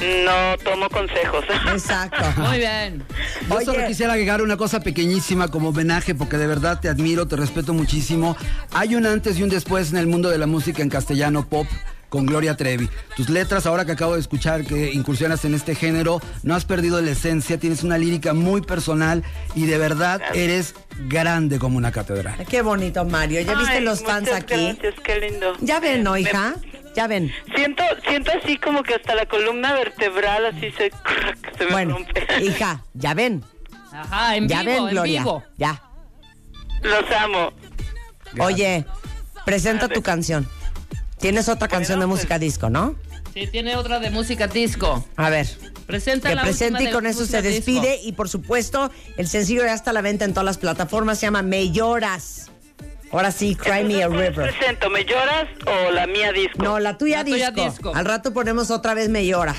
No tomo consejos. Exacto. [LAUGHS] Muy bien. Yo solo quisiera agregar una cosa pequeñísima como homenaje, porque de verdad te admiro, te respeto muchísimo. Hay un antes y un después en el mundo de la música en castellano pop con Gloria Trevi. Tus letras, ahora que acabo de escuchar que incursionas en este género, no has perdido la esencia, tienes una lírica muy personal y de verdad eres grande como una catedral. Qué bonito, Mario. ¿Ya viste los fans aquí? Gracias, qué lindo. Ya ven, ¿no, hija? Ya ven. Siento, siento así como que hasta la columna vertebral así se, [LAUGHS] se me Bueno, rompe. hija, ya ven. Ajá, en ya vivo, ven, en Gloria. vivo. Ya. Los amo. Oye, presenta tu canción. Tienes otra canción de música disco, ¿no? Sí, tiene otra de música disco. A ver. Presenta que la presente y con eso se disco. despide. Y por supuesto, el sencillo ya está a la venta en todas las plataformas. Se llama Me Lloras. Ahora sí, Cry Me a Entonces, ¿cuál River. presento? ¿Me lloras o la mía disco? No, la tuya, La tuya disco. disco. Al rato ponemos otra vez Me Llora.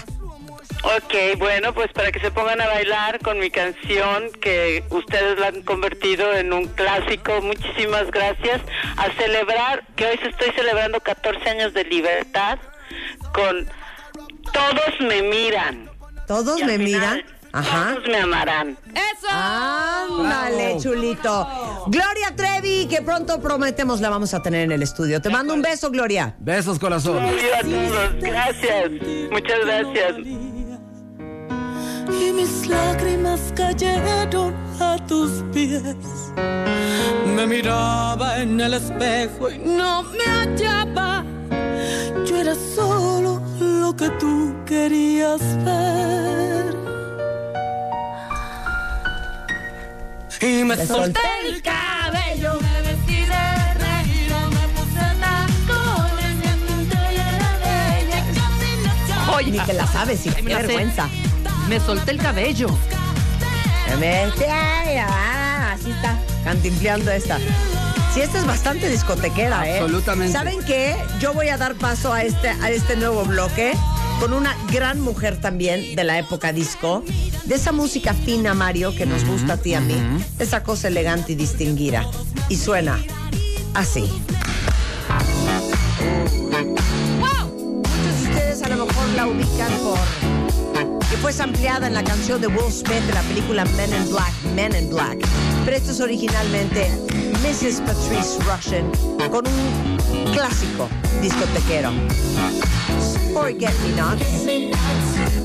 Ok, bueno, pues para que se pongan a bailar con mi canción que ustedes la han convertido en un clásico. Muchísimas gracias. A celebrar, que hoy se estoy celebrando 14 años de libertad con Todos me miran. Todos me final, miran. Ajá. Todos me amarán. ¡Eso! Ándale, Bravo. chulito. Gloria Trevi, que pronto prometemos la vamos a tener en el estudio. Te mando un beso, Gloria. Besos, corazón. Adiós a todos. Gracias. Muchas gracias. y mis lágrimas cayeron a tus pies. Me miraba en el espejo y no me hallaba. Ver. Y me Me solté el cabello, me vestí de reina, me puse tacones, me pinté bella, Oye, Ni te la sabes, me qué sé. vergüenza. Me solté el cabello. Vete, ay, ah, así está, cantimpleando esta. Sí, esta es bastante discotequera, ¿eh? Absolutamente. ¿Saben qué? Yo voy a dar paso a este, a este nuevo bloque con una gran mujer también de la época disco, de esa música fina, Mario, que nos gusta a ti y a mí, esa cosa elegante y distinguida. Y suena así. Muchos de ustedes a lo mejor la ubican por que fue ampliada en la canción de Will Smith de la película Men in Black, Men in Black. Pero esto es originalmente Mrs. Patrice Russian con un clásico discotequero. Forget Me Not.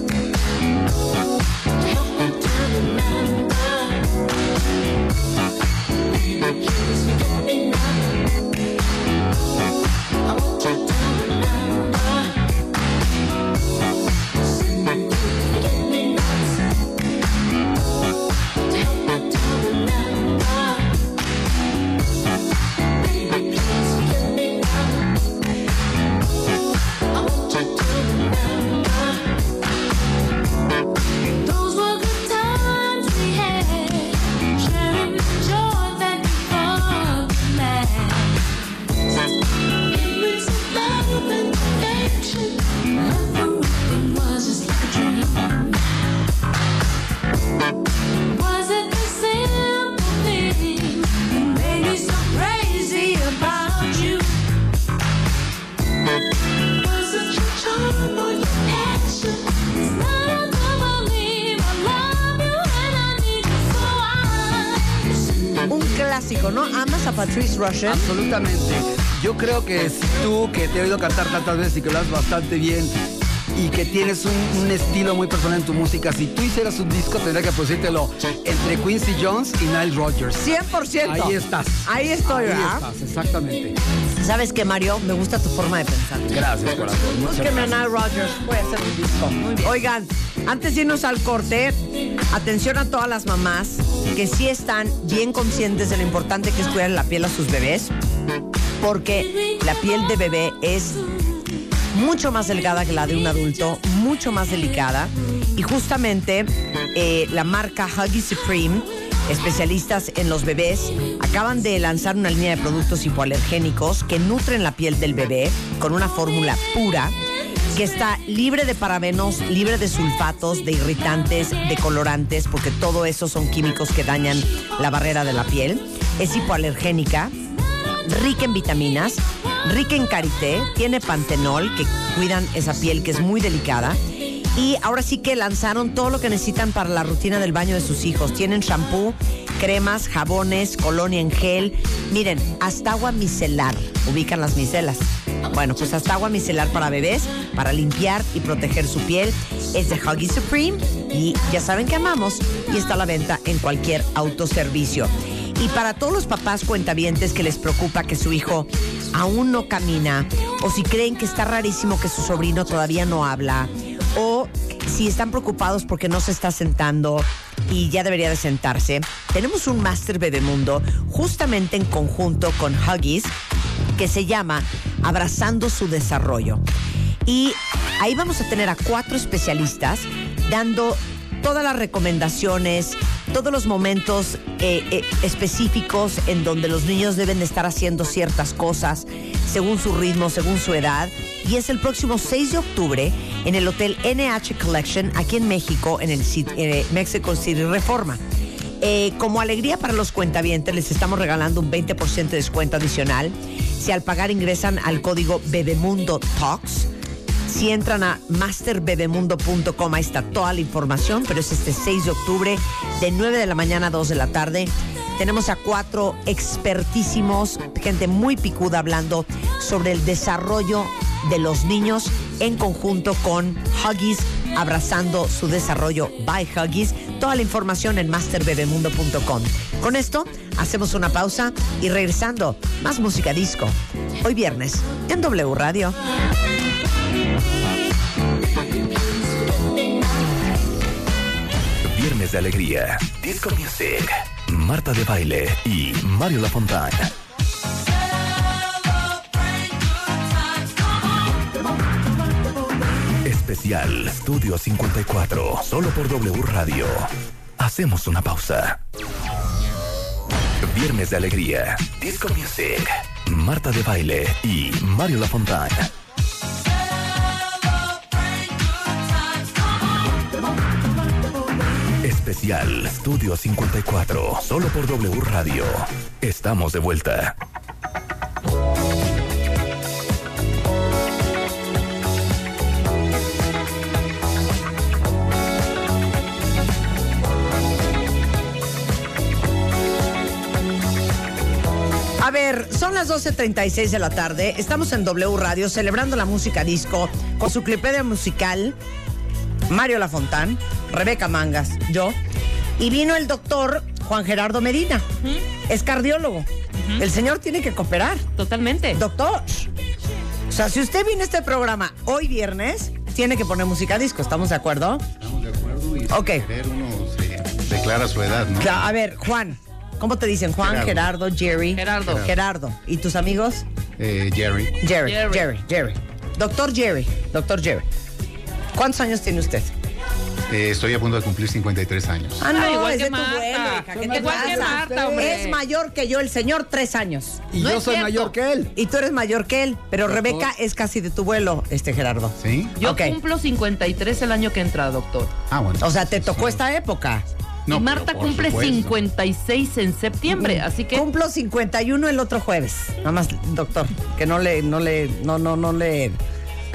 Russian? Absolutamente. Yo creo que si tú, que te he oído cantar tantas veces y que lo haces bastante bien y que tienes un, un estilo muy personal en tu música, si tú hicieras un disco tendría que producírtelo entre Quincy Jones y Nile Rodgers. 100%. Ahí estás. Ahí estoy, Ahí ¿verdad? estás, exactamente. ¿Sabes qué, Mario? Me gusta tu forma de pensar. Gracias, corazón. Búsquenme a. Nile Rodgers. Voy a hacer un disco. Oigan, antes de irnos al corte, atención a todas las mamás que sí están bien conscientes de lo importante que es cuidar la piel a sus bebés, porque la piel de bebé es mucho más delgada que la de un adulto, mucho más delicada. Y justamente eh, la marca Huggy Supreme, especialistas en los bebés, acaban de lanzar una línea de productos hipoalergénicos que nutren la piel del bebé con una fórmula pura que está libre de parabenos, libre de sulfatos, de irritantes, de colorantes, porque todo eso son químicos que dañan la barrera de la piel. Es hipoalergénica, rica en vitaminas, rica en karité, tiene pantenol que cuidan esa piel que es muy delicada. Y ahora sí que lanzaron todo lo que necesitan para la rutina del baño de sus hijos. Tienen shampoo, cremas, jabones, colonia en gel. Miren, hasta agua micelar. Ubican las micelas. Bueno, pues hasta agua micelar para bebés, para limpiar y proteger su piel. Es de Huggy Supreme y ya saben que amamos y está a la venta en cualquier autoservicio. Y para todos los papás cuentavientes que les preocupa que su hijo aún no camina, o si creen que está rarísimo que su sobrino todavía no habla, o si están preocupados porque no se está sentando y ya debería de sentarse, tenemos un Master Bebemundo justamente en conjunto con Huggies que se llama Abrazando su Desarrollo. Y ahí vamos a tener a cuatro especialistas dando todas las recomendaciones, todos los momentos eh, eh, específicos en donde los niños deben de estar haciendo ciertas cosas según su ritmo, según su edad. Y es el próximo 6 de octubre en el Hotel NH Collection aquí en México, en el eh, Mexico City Reforma. Eh, como alegría para los cuentavientes, les estamos regalando un 20% de descuento adicional. Si al pagar ingresan al código Bebemundo Talks, si entran a masterbebemundo.com, ahí está toda la información, pero es este 6 de octubre, de 9 de la mañana a 2 de la tarde. Tenemos a cuatro expertísimos, gente muy picuda hablando sobre el desarrollo de los niños en conjunto con Huggies, abrazando su desarrollo by Huggies. Toda la información en masterbebemundo.com. Con esto, hacemos una pausa y regresando, más música disco. Hoy viernes, en W Radio. Viernes de Alegría, Disco Music, Marta de Baile y Mario Lafontán. Especial Estudio 54, solo por W Radio. Hacemos una pausa. Viernes de Alegría, Disco Music, Marta de Baile y Mario Lafontán. Especial Estudio 54, solo por W Radio. Estamos de vuelta. A ver, son las 12.36 de la tarde. Estamos en W Radio celebrando la música disco con su clipedia musical. Mario Lafontán, Rebeca Mangas, yo. Y vino el doctor Juan Gerardo Medina. Es cardiólogo. El señor tiene que cooperar. Totalmente. Doctor. O sea, si usted viene a este programa hoy viernes, tiene que poner música disco. ¿Estamos de acuerdo? Estamos de acuerdo y Ok. uno se declara su edad, ¿no? A ver, Juan. ¿Cómo te dicen? Juan, Gerardo, Gerardo. Jerry. Gerardo. Gerardo. ¿Y tus amigos? Eh, Jerry. Jerry, Jerry. Jerry, Jerry. Doctor Jerry, doctor Jerry. ¿Cuántos años tiene usted? Eh, estoy a punto de cumplir 53 años. Ah, no, Ah, igual es que de tu vuelo, hija. ¿Qué te Igual que pasa? Marta, hombre. Es mayor que yo, el señor, tres años. Y No yo soy cierto. mayor que él. Y tú eres mayor que él, pero Rebeca es casi de tu vuelo, este Gerardo. ¿Sí? Yo cumplo 53 el año que entra, doctor. Ah, bueno. O sea, te tocó esta época. No, y Marta cumple supuesto. 56 en septiembre, así que Cumplo 51 el otro jueves. Nada más, doctor, que no le, no le, no, no, no le,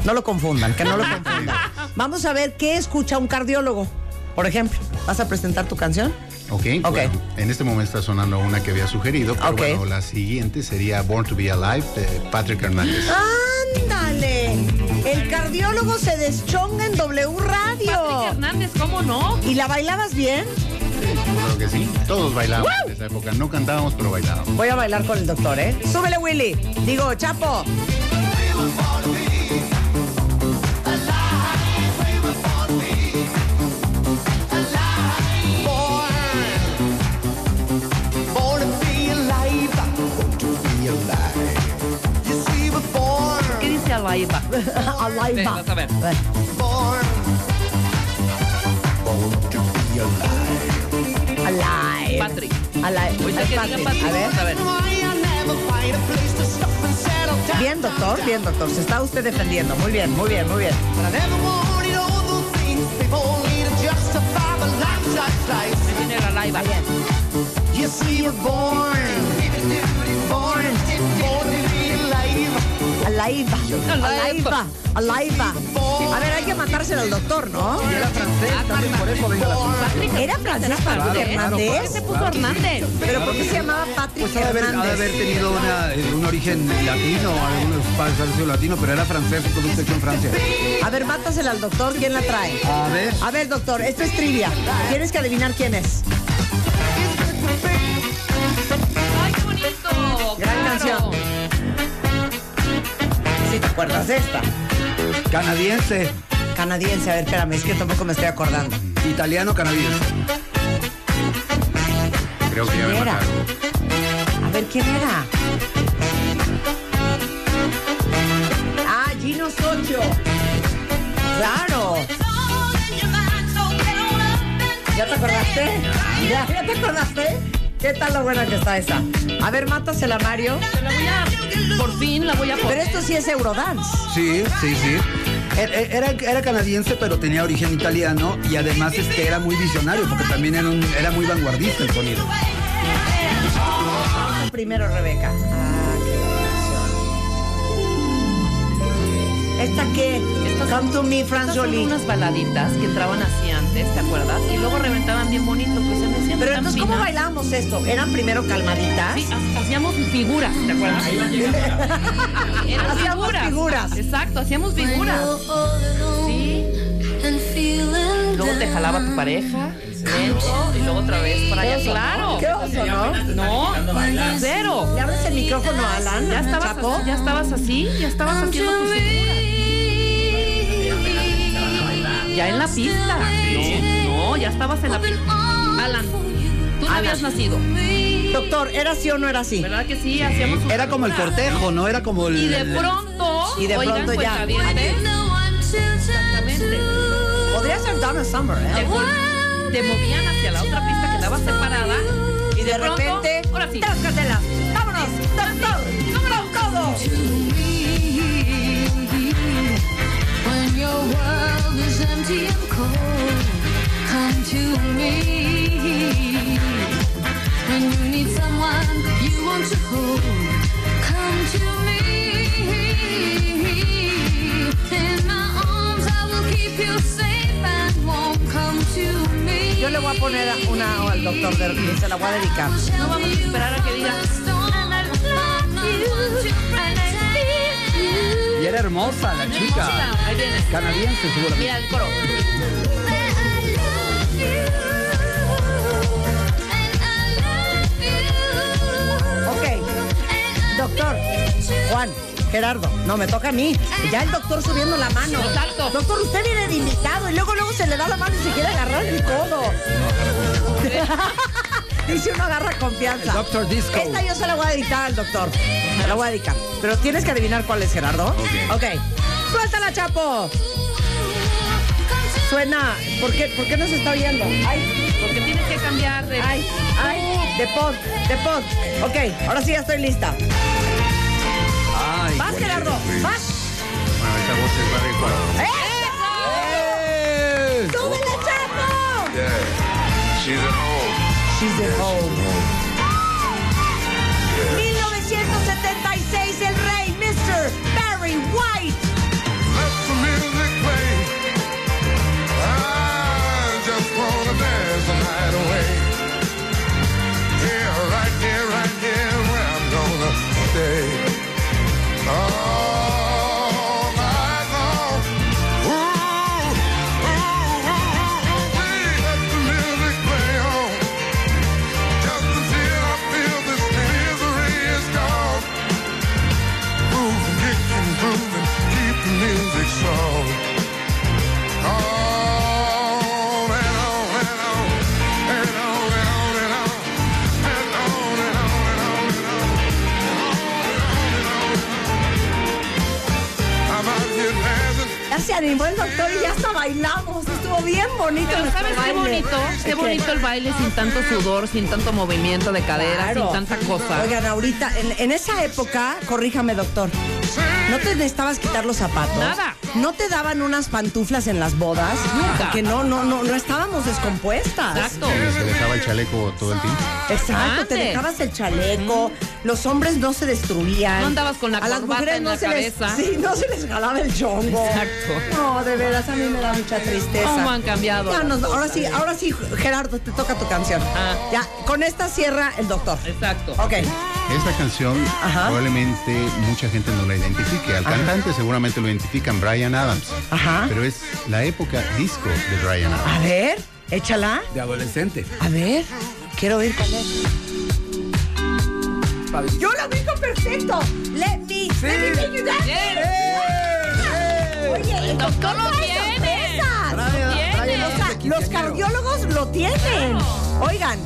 no lo confundan, que no lo confundan. [LAUGHS] Vamos a ver qué escucha un cardiólogo. Por ejemplo, ¿vas a presentar tu canción? Ok, Ok. bueno, en este momento está sonando una que había sugerido, pero Ok. bueno, la siguiente sería Born to be Alive de Patrick Hernández. ¡Ándale! El cardiólogo se deschonga en W Radio. Patrick Hernández, ¿cómo no? ¿Y la bailabas bien? Claro que sí. Todos bailábamos en esa época. No cantábamos, pero bailábamos. Voy a bailar con el doctor, ¿eh? Súbele, Willy. Digo, Chapo. Alive. Ven, vas a ver. Alive. Patrick. Alive. Ahorita que diga Patrick, A ver. vamos a ver. Bien, doctor, bien, doctor. Se está usted defendiendo. Muy bien, muy bien, muy bien. Viene la Alaiba. Alaiva. Alaiva. Alaiva. A ver, hay que matársela al doctor, ¿no? Y era francés, también por eso venga la cosa. ¿Era francés Patrick ¿Por Hernández? qué se puso Hernández? ¿Pero por qué se llamaba Patrick Pues ha de haber, ha de Hernández? haber tenido una, eh, un origen latino, algunos padres han sido latino, pero era francés, producto hecho en Francia. A ver, mátasela al doctor. ¿Quién la trae? A ver. A ver, doctor, esto es trivia. Tienes que adivinar quién es. ¡Ay, qué bonito! Gran Claro. canción. Acuerdas de esta. Canadiense, Canadiense, a ver, espérame, es que tampoco me estoy acordando. italiano, canadiense. Creo que ya me ¿Quién era? A ver, ¿quién era? Ah, Gino Socho. Claro. ¿Ya te acordaste? ¿Ya, ¿Ya te acordaste? ¿Qué tal lo buena que está esa? A ver, mátasela, Mario. Se la voy a... Por fin la voy a Pero poner. esto sí es Eurodance. Sí, sí, sí. Era, era, era canadiense, pero tenía origen italiano y además este, era muy visionario porque también era, un- era muy vanguardista el sonido. Primero, Rebeca. ¿Esta qué? Estas Come son- to me, Franz estas son Jolie. unas baladitas que entraban así antes, ¿te acuerdas? Y luego reventaban bien bonito, pues se me hacían Pero tan entonces, ¿cómo bailábamos esto? ¿Eran primero calmaditas? Sí, hacíamos figuras, ¿te acuerdas? Eran Hacíamos figuras. Exacto, hacíamos figuras. Sí. Luego te jalaba tu pareja, lento, y luego otra vez para allá. Claro. ¿no? Qué oso, ¿no? No, cero. ¿Le abres el micrófono a Alan? Ya estabas, Chapo? ya estabas así, ya estabas haciendo tus figuras. Ya en la pista. No, no, ya estabas en la pista. Alan, tú no habías nacido. Doctor, ¿era así o no era así? ¿Verdad que sí? Hacíamos Era como el cortejo, ¿no? Era como el. Y de pronto, Y de oigan, pronto ya. cuentavientes, Exactamente. Podría ser Donna Summer, ¿eh? Te movían hacia la otra pista que estaba separada. Y de pronto, repente, ahora sí. ¡trácatela! ¡Vámonos! ¡Doctor! ¡Vámonos todo! When your world is empty and cold, come to me. When you need someone you want to hold, come to me. In my arms, I will keep you safe Yo le voy a poner una al doctor, de, se la voy a dedicar. No vamos a esperar a que diga. Y era hermosa la chica. Ahí viene. Canadiense, seguramente. Mira el coro. Ok. Doctor, Juan, Gerardo, no, me toca a mí. Ya el doctor subiendo la mano. Exacto. Doctor, usted viene de invitado y luego luego se le da la mano y se quiere agarrar el codo. Dice [LAUGHS] uno agarra confianza. Doctor Disco. Esta yo se la voy a dedicar al doctor. Se la voy a dedicar. Pero tienes que adivinar cuál es, Gerardo. Ok. Ok. Suéltala, Chapo. Suena. ¿Por qué, ¿Por qué no se está oyendo? Ay, Porque tienes que cambiar de. ay, ay. De pod, de pod. Ok, ahora sí ya estoy lista. Vas, Gerardo. Vas. Bueno, esa voz es Barry White. ¡Eh! ¡Súbele, Chapo! Yeah. She's at home. She's at home. 1976, animó el doctor y ya hasta bailamos. Estuvo bien bonito. Pero ¿sabes qué bonito? Qué ¿Qué? bonito el baile sin tanto sudor, sin tanto movimiento de cadera, Claro. sin tanta cosa. Oigan, ahorita, en, en esa época, corríjame, doctor, ¿no te necesitabas quitar los zapatos? Nada. ¿No te daban unas pantuflas en las bodas? Nunca. Porque no, no, no, no estábamos descompuestas. Exacto. Se dejaba el chaleco todo el tiempo. Exacto, te dejabas el chaleco, los hombres no se destruían. No andabas con la a las corbata mujeres en no la se les, cabeza. sí, no se les jalaba el chongo. Exacto. No, de veras, a mí me da mucha tristeza. ¿Cómo han cambiado Ya nos- ahora sí, ahora sí, Gerardo, te toca tu canción. Ah. Ya, con esta cierra el doctor. Exacto. Ok. Esta canción Ajá. probablemente mucha gente no la identifique. Al cantante seguramente lo identifican, Brian Adams. Ajá. Pero es la época disco de Brian Adams. A ver, échala. De adolescente. A ver, quiero oír cuál es. Yo lo ubico perfecto. Let me, let me you dance. Oye, el doctor lo tiene. O sea, los cardiólogos lo tienen. Oigan,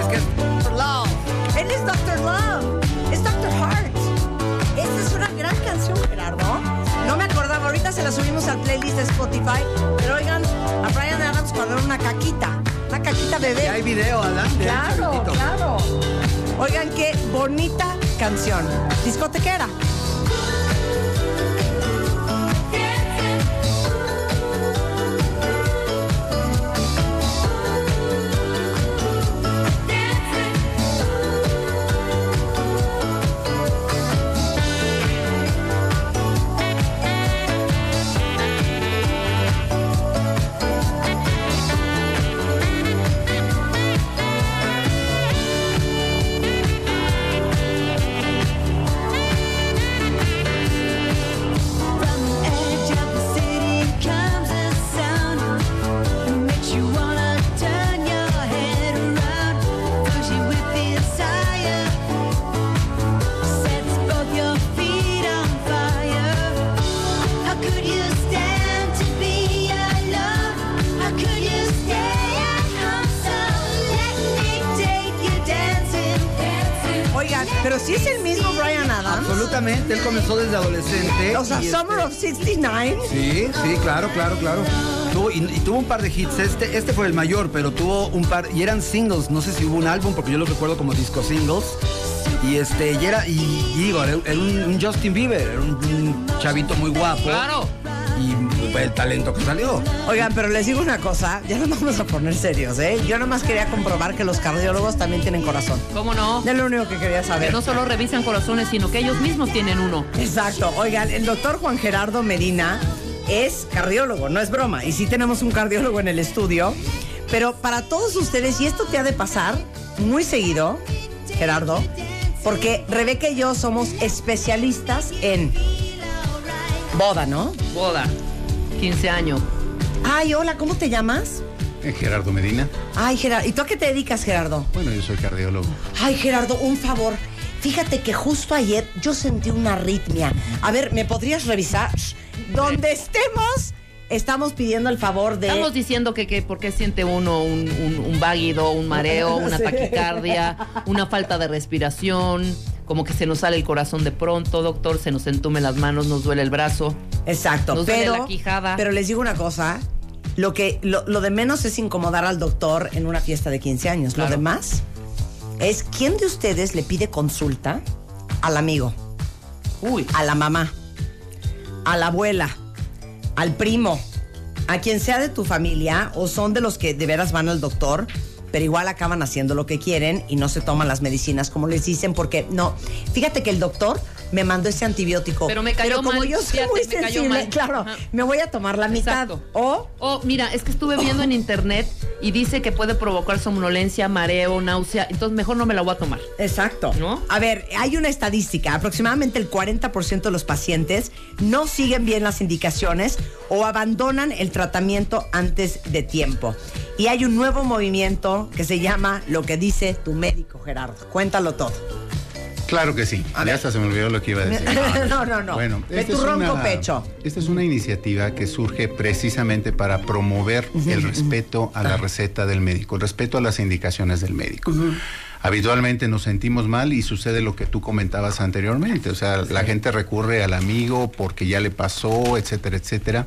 Es que es Love. Él es Dr. Love. Es Dr. Heart. Esta es una gran canción, Gerardo. No me acordaba, ahorita se la subimos al playlist de Spotify. Pero oigan, a Brian Adams cuando era una caquita. Una caquita bebé. Y hay video, Alan. de él, Claro, claro. Oigan, qué bonita canción. Discotequera. 69. Sí, sí, claro, claro, claro. Tuvo, y, y tuvo un par de hits. Este, este fue el mayor, pero tuvo un par. Y eran singles. No sé si hubo un álbum, porque yo los recuerdo como disco singles. Y este, y era, y, y digo, era, era un, un Justin Bieber, era un, un chavito muy guapo. Claro. Y fue el talento que salió. Oigan, pero les digo una cosa, ya nos vamos a poner serios, ¿eh? Yo nomás quería comprobar que los cardiólogos también tienen corazón. ¿Cómo no? Es lo único que quería saber. Que no solo revisan corazones, sino que ellos mismos tienen uno. Exacto. Oigan, el doctor Juan Gerardo Medina es cardiólogo, no es broma. Y sí tenemos un cardiólogo en el estudio. Pero para todos ustedes, y esto te ha de pasar muy seguido, Gerardo, porque Rebeca y yo somos especialistas en boda, ¿no? Boda. 15 años. Ay, hola, ¿cómo te llamas? Eh, Gerardo Medina. Ay, Gerardo. ¿Y tú a qué te dedicas, Gerardo? Bueno, yo soy cardiólogo. Ay, Gerardo, un favor. Fíjate que justo ayer yo sentí una arritmia. A ver, ¿me podrías revisar? Donde estemos, estamos pidiendo el favor de... Estamos diciendo que, que por qué siente uno un, un, un váguido, un mareo, [LAUGHS] una taquicardia, una falta de respiración, como que se nos sale el corazón de pronto, doctor, se nos entumen las manos, nos duele el brazo. Exacto, Nos duele pero, la quijada. pero les digo una cosa, lo, que, lo, lo de menos es incomodar al doctor en una fiesta de 15 años. Claro. Lo demás es quién de ustedes le pide consulta al amigo, Uy, a la mamá, a la abuela, al primo, a quien sea de tu familia o son de los que de veras van al doctor, pero igual acaban haciendo lo que quieren y no se toman las medicinas como les dicen porque no. Fíjate que el doctor me mandó ese antibiótico. Pero me cayó como mal, yo soy fíjate, muy me cayó sensible, mal. claro, Ajá. me voy a tomar la mitad. Exacto. O Oh, mira, es que estuve viendo en internet y dice que puede provocar somnolencia, mareo, náusea, entonces mejor no me la voy a tomar. Exacto. ¿No? A ver, hay una estadística. Aproximadamente el 40% de los pacientes no siguen bien las indicaciones o abandonan el tratamiento antes de tiempo. Y hay un nuevo movimiento que se llama Lo que dice tu médico, Gerardo. Cuéntalo todo. Claro que sí. Ya hasta se me olvidó lo que iba a decir. [LAUGHS] no, no, no. Bueno, de esta tu es ronco una- pecho. Esta es una iniciativa que surge precisamente para promover el respeto a la receta del médico, el respeto a las indicaciones del médico. Habitualmente nos sentimos mal y sucede lo que tú comentabas anteriormente, o sea, la gente recurre al amigo porque ya le pasó, etcétera, etcétera.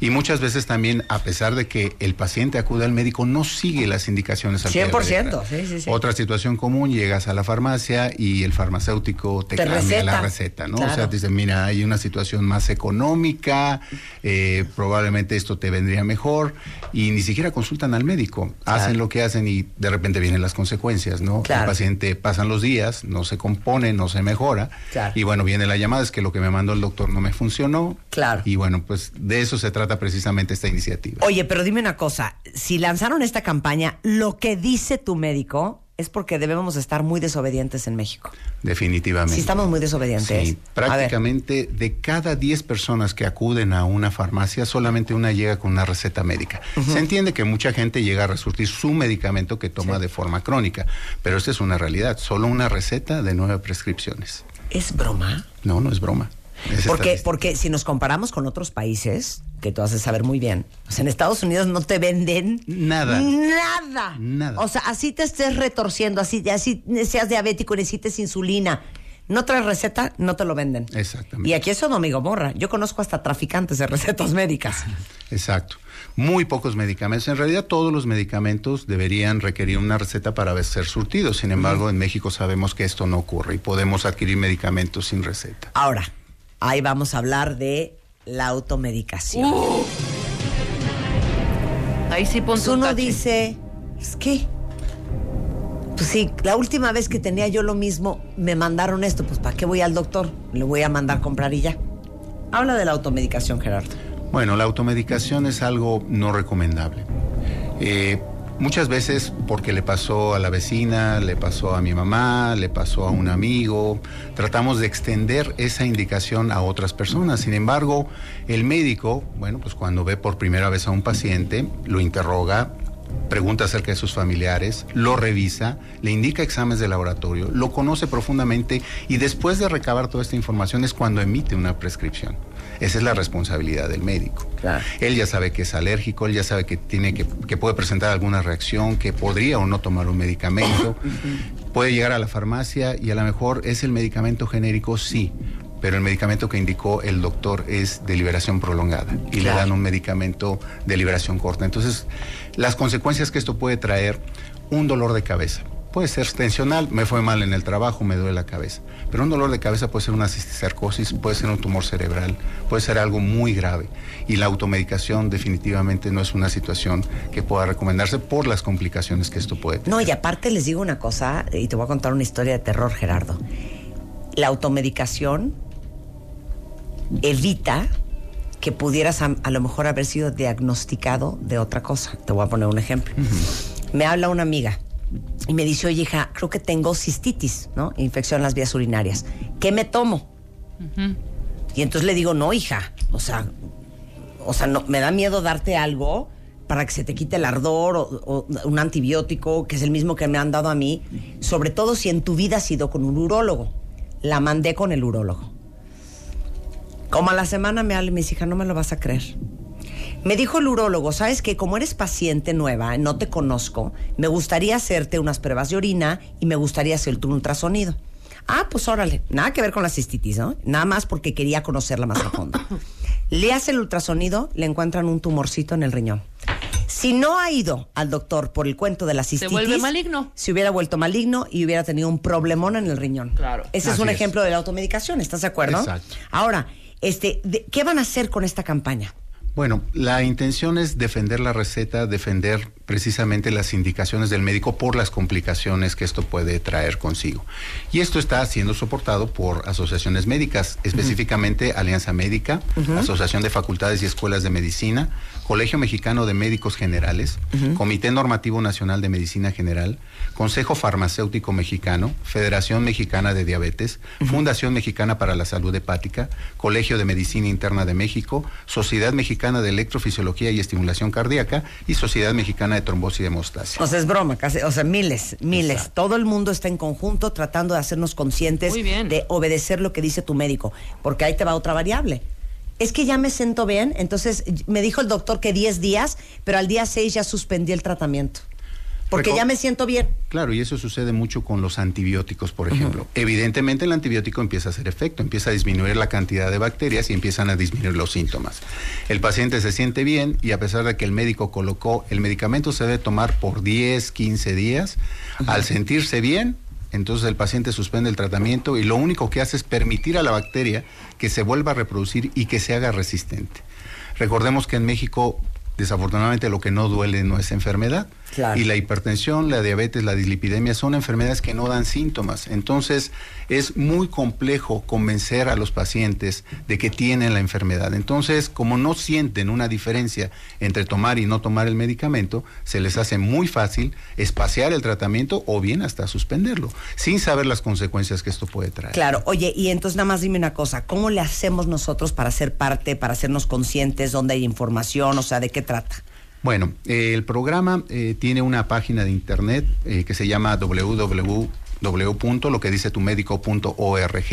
Y muchas veces también, a pesar de que el paciente acude al médico, no sigue las indicaciones al pie de la 100%, letra. sí, sí, sí. Otra situación común, llegas a la farmacia y el farmacéutico te, Te cambia receta. la receta, ¿no? O sea, te dice, mira, hay una situación más económica, eh, probablemente esto te vendría mejor, y ni siquiera consultan al médico. Hacen lo que hacen y de repente vienen las consecuencias, ¿no? Claro. El paciente pasan los días, no se compone, no se mejora, Claro. y bueno, viene la llamada, es que lo que me mandó el doctor no me funcionó. Claro. Y bueno, pues de eso se trata precisamente esta iniciativa. Oye, pero dime una cosa. Si lanzaron esta campaña, lo que dice tu médico es porque debemos estar muy desobedientes en México. Definitivamente. Si estamos muy desobedientes. Sí, prácticamente de cada 10 personas que acuden a una farmacia, solamente una llega con una receta médica. Se entiende que mucha gente llega a resurtir su medicamento que toma de forma crónica, pero esta es una realidad, solo una receta de nueve prescripciones. ¿Es broma? No, no es broma. Es Porque, porque si nos comparamos con otros países, que tú haces saber muy bien, sea, en Estados Unidos no te venden Nada. Nada. Nada. O sea, así te estés retorciendo, así, así seas diabético, necesites insulina. No traes receta, no te lo venden. Exactamente. Y aquí es Sodoma y Gomorra. Yo conozco hasta traficantes de recetas [LAUGHS] médicas. Exacto. Muy pocos medicamentos. En realidad todos los medicamentos deberían requerir una receta para ser surtidos. Sin embargo, en México sabemos que esto no ocurre y podemos adquirir medicamentos sin receta. Ahora, ahí vamos a hablar de la automedicación. Uh. Ahí sí Pues un uno tache. dice, es que, pues sí, la última vez que tenía yo lo mismo, me mandaron esto, pues ¿para qué voy al doctor? Le voy a mandar comprar y ya. Habla de la automedicación, Gerardo. Bueno, la automedicación es algo no recomendable. Eh, muchas veces porque le pasó a la vecina, le pasó a mi mamá, le pasó a un amigo, tratamos de extender esa indicación a otras personas. Sin embargo, el médico, bueno, pues cuando ve por primera vez a un paciente, lo interroga, pregunta acerca de sus familiares, lo revisa, le indica exámenes de laboratorio, lo conoce profundamente y después de recabar toda esta información es cuando emite una prescripción. Esa es la responsabilidad del médico. Él ya sabe que es alérgico, él ya sabe que tiene que, que puede presentar alguna reacción, que podría o no tomar un medicamento. Puede llegar a la farmacia y a lo mejor es el medicamento genérico, sí, pero el medicamento que indicó el doctor es de liberación prolongada y le dan un medicamento de liberación corta. Entonces, las consecuencias que esto puede traer, un dolor de cabeza. Puede ser tensional, me fue mal en el trabajo, me duele la cabeza. Pero un dolor de cabeza puede ser una cisticercosis, puede ser un tumor cerebral, puede ser algo muy grave. Y la automedicación definitivamente no es una situación que pueda recomendarse por las complicaciones que esto puede tener. No, y aparte les digo una cosa, y te voy a contar una historia de terror, Gerardo. La automedicación evita que pudieras a, a lo mejor haber sido diagnosticado de otra cosa. Te voy a poner un ejemplo. Me habla una amiga y me dice, oye, hija, creo que tengo cistitis, ¿no? Infección en las vías urinarias. ¿Qué me tomo? Y entonces le digo, no, hija, o sea, o sea, no, me da miedo darte algo para que se te quite el ardor o, o un antibiótico, que es el mismo que me han dado a mí, sobre todo si en tu vida has ido con un urólogo. La mandé con el urólogo. Como a la semana me habla y me dice, hija, no me lo vas a creer. Me dijo el urólogo, sabes que como eres paciente nueva, no te conozco, me gustaría hacerte unas pruebas de orina y me gustaría hacerte un ultrasonido. Ah, pues órale, nada que ver con la cistitis, ¿no? Nada más porque quería conocerla más a fondo. Le hace el ultrasonido, le encuentran un tumorcito en el riñón. Si no ha ido al doctor por el cuento de la cistitis, vuelve maligno. Se hubiera vuelto maligno y hubiera tenido un problemón en el riñón. Claro. Ese es un es. ejemplo de la automedicación, ¿estás de acuerdo? Exacto. Ahora, este, de- ¿qué van a hacer con esta campaña? Bueno, la intención es defender la receta, defender precisamente las indicaciones del médico por las complicaciones que esto puede traer consigo. Y esto está siendo soportado por asociaciones médicas, específicamente Alianza Médica. Asociación de Facultades y Escuelas de Medicina, Colegio Mexicano de Médicos Generales, Comité Normativo Nacional de Medicina General, Consejo Farmacéutico Mexicano, Federación Mexicana de Diabetes, Fundación Mexicana para la Salud Hepática, Colegio de Medicina Interna de México, Sociedad Mexicana de Electrofisiología y Estimulación Cardíaca y Sociedad Mexicana de Trombosis y Hemostasia. O sea, es broma, casi, o sea, miles, miles. Todo el mundo está en conjunto tratando de hacernos conscientes de obedecer lo que dice tu médico, porque ahí te va otra variable. Es que ya me siento bien, entonces me dijo el doctor que 10 días, pero al día 6 ya suspendí el tratamiento. Porque Reco- ya me siento bien. Claro, y eso sucede mucho con los antibióticos, por ejemplo. Evidentemente el antibiótico empieza a hacer efecto, empieza a disminuir la cantidad de bacterias y empiezan a disminuir los síntomas. El paciente se siente bien y a pesar de que el médico colocó el medicamento se debe tomar por 10, 15 días, al sentirse bien, entonces el paciente suspende el tratamiento y lo único que hace es permitir a la bacteria que se vuelva a reproducir y que se haga resistente. Recordemos que en México, desafortunadamente, lo que no duele no es enfermedad. Claro. Y la hipertensión, la diabetes, la dislipidemia son enfermedades que no dan síntomas. Entonces, es muy complejo convencer a los pacientes de que tienen la enfermedad. Entonces, como no sienten una diferencia entre tomar y no tomar el medicamento, se les hace muy fácil espaciar el tratamiento o bien hasta suspenderlo, sin saber las consecuencias que esto puede traer. Claro, oye, y entonces nada más dime una cosa, ¿cómo le hacemos nosotros para ser parte, para hacernos conscientes, dónde hay información, o sea, de qué trata? Bueno, eh, el programa eh, tiene una página de internet eh, que se llama www.loquedicetumédico.org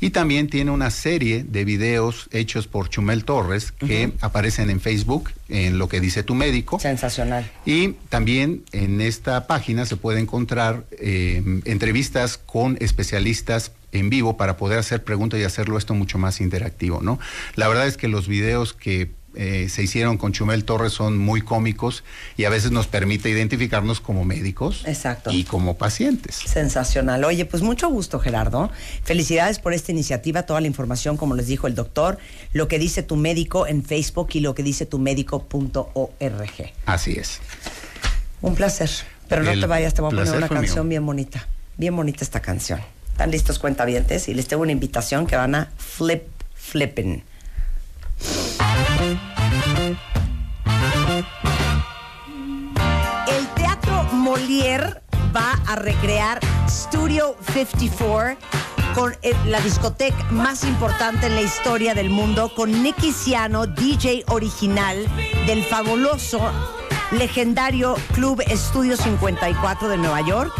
y también tiene una serie de videos hechos por Chumel Torres que aparecen en Facebook en lo que dice tu médico. Sensacional. Y también en esta página se puede encontrar eh, entrevistas con especialistas en vivo para poder hacer preguntas y hacerlo esto mucho más interactivo, ¿no? La verdad es que los videos que eh, se hicieron con Chumel Torres son muy cómicos y a veces nos permite identificarnos como médicos Exacto. y como pacientes. Sensacional. Oye, pues mucho gusto, Gerardo. Felicidades por esta iniciativa. Toda la información, como les dijo el doctor, lo que dice tu médico en Facebook y lo que dice tu médico.org. Así es. Un placer. Pero no El te vayas, te voy a poner una canción mío. bien bonita. Bien bonita esta canción. ¿Están listos cuentavientes? Y les tengo una invitación que van a flip, flipping. Molière va a recrear Studio 54 con eh, la discoteca más importante en la historia del mundo, con Nicky DJ original del fabuloso legendario Club Estudio 54 de Nueva York.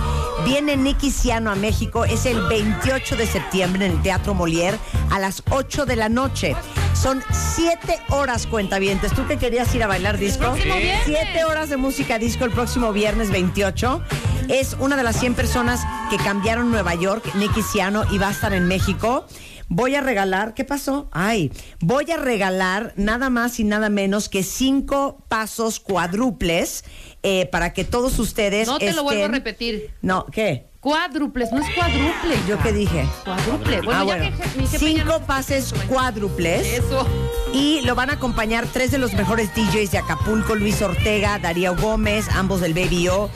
Viene Nicky Ciano a México, es el 28 de septiembre en el Teatro Molière a las 8 de la noche. Son siete horas cuentavientes. ¿Tú que querías ir a bailar disco? próximo viernes. Siete horas de música disco el próximo viernes 28. Es una de las 100 personas que cambiaron Nueva York, Nicky Ciano, y va a estar en México. Voy a regalar, ¿qué pasó? Ay, voy a regalar nada más y nada menos que cinco pasos cuádruples eh, para que todos ustedes. No te lo vuelvo a repetir. No, ¿qué? Cuádruples, no es cuádruple. ¿Yo qué dije? Cuádruple. Bueno, Ah, ya bueno. mi ya Cinco pases cuádruples. Eso. Y lo van a acompañar tres de los mejores DJs de Acapulco, Luis Ortega, Darío Gómez, ambos del Baby O,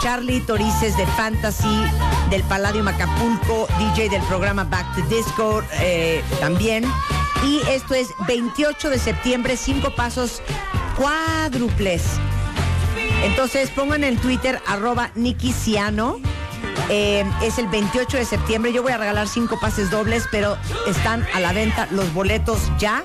Charlie Torices de Fantasy, del Palladium Acapulco, DJ del programa Back to Disco eh, también. Y esto es 28 de septiembre, cinco pasos cuádruples. Entonces pongan en Twitter arroba Nicky Ciano. Eh, es el 28 de septiembre. Yo voy a regalar cinco pases dobles, pero están a la venta los boletos ya.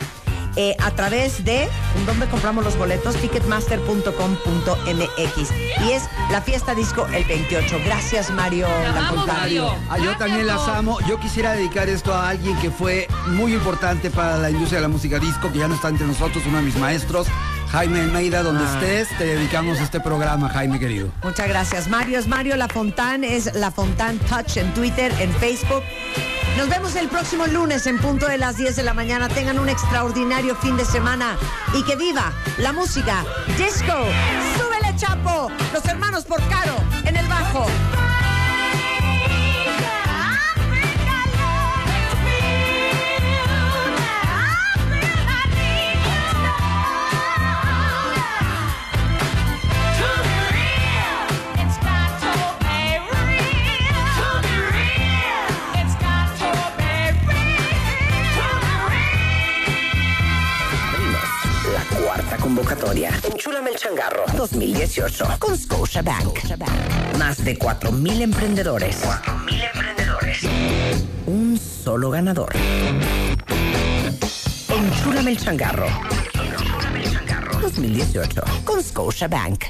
Eh, a través de ¿en ¿dónde compramos los boletos? Ticketmaster.com.mx y es la fiesta disco el 28. Gracias Mario. La Contario. Ah, yo también las amo. Yo quisiera dedicar esto a alguien que fue muy importante para la industria de la música disco, que ya no está entre nosotros, uno de mis maestros, Jaime Almeida, donde Ah. estés, te dedicamos este programa, Jaime querido. Muchas gracias. Mario es Mario La Fontán, es La Fontán Touch en Twitter, en Facebook. Nos vemos el próximo lunes en punto de las 10 de la mañana. Tengan un extraordinario fin de semana y que viva la música disco. ¡Súbele, Chapo! Los hermanos por caro en el bajo. Convocatoria. Enchúlame el changarro 2018 con Scotiabank. Más de 4.000 emprendedores. 4.000 emprendedores. Un solo ganador. Enchúlame el changarro 2018 con Scotiabank.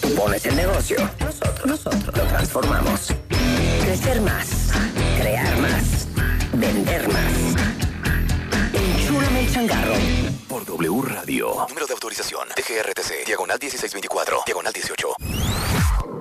Tú pones el negocio. Nosotros, nosotros lo transformamos. Crecer más. Crear más. Vender más. Enchúlame el changarro. W Radio. Número de autorización. TGRTC. Diagonal 1624. Diagonal 18.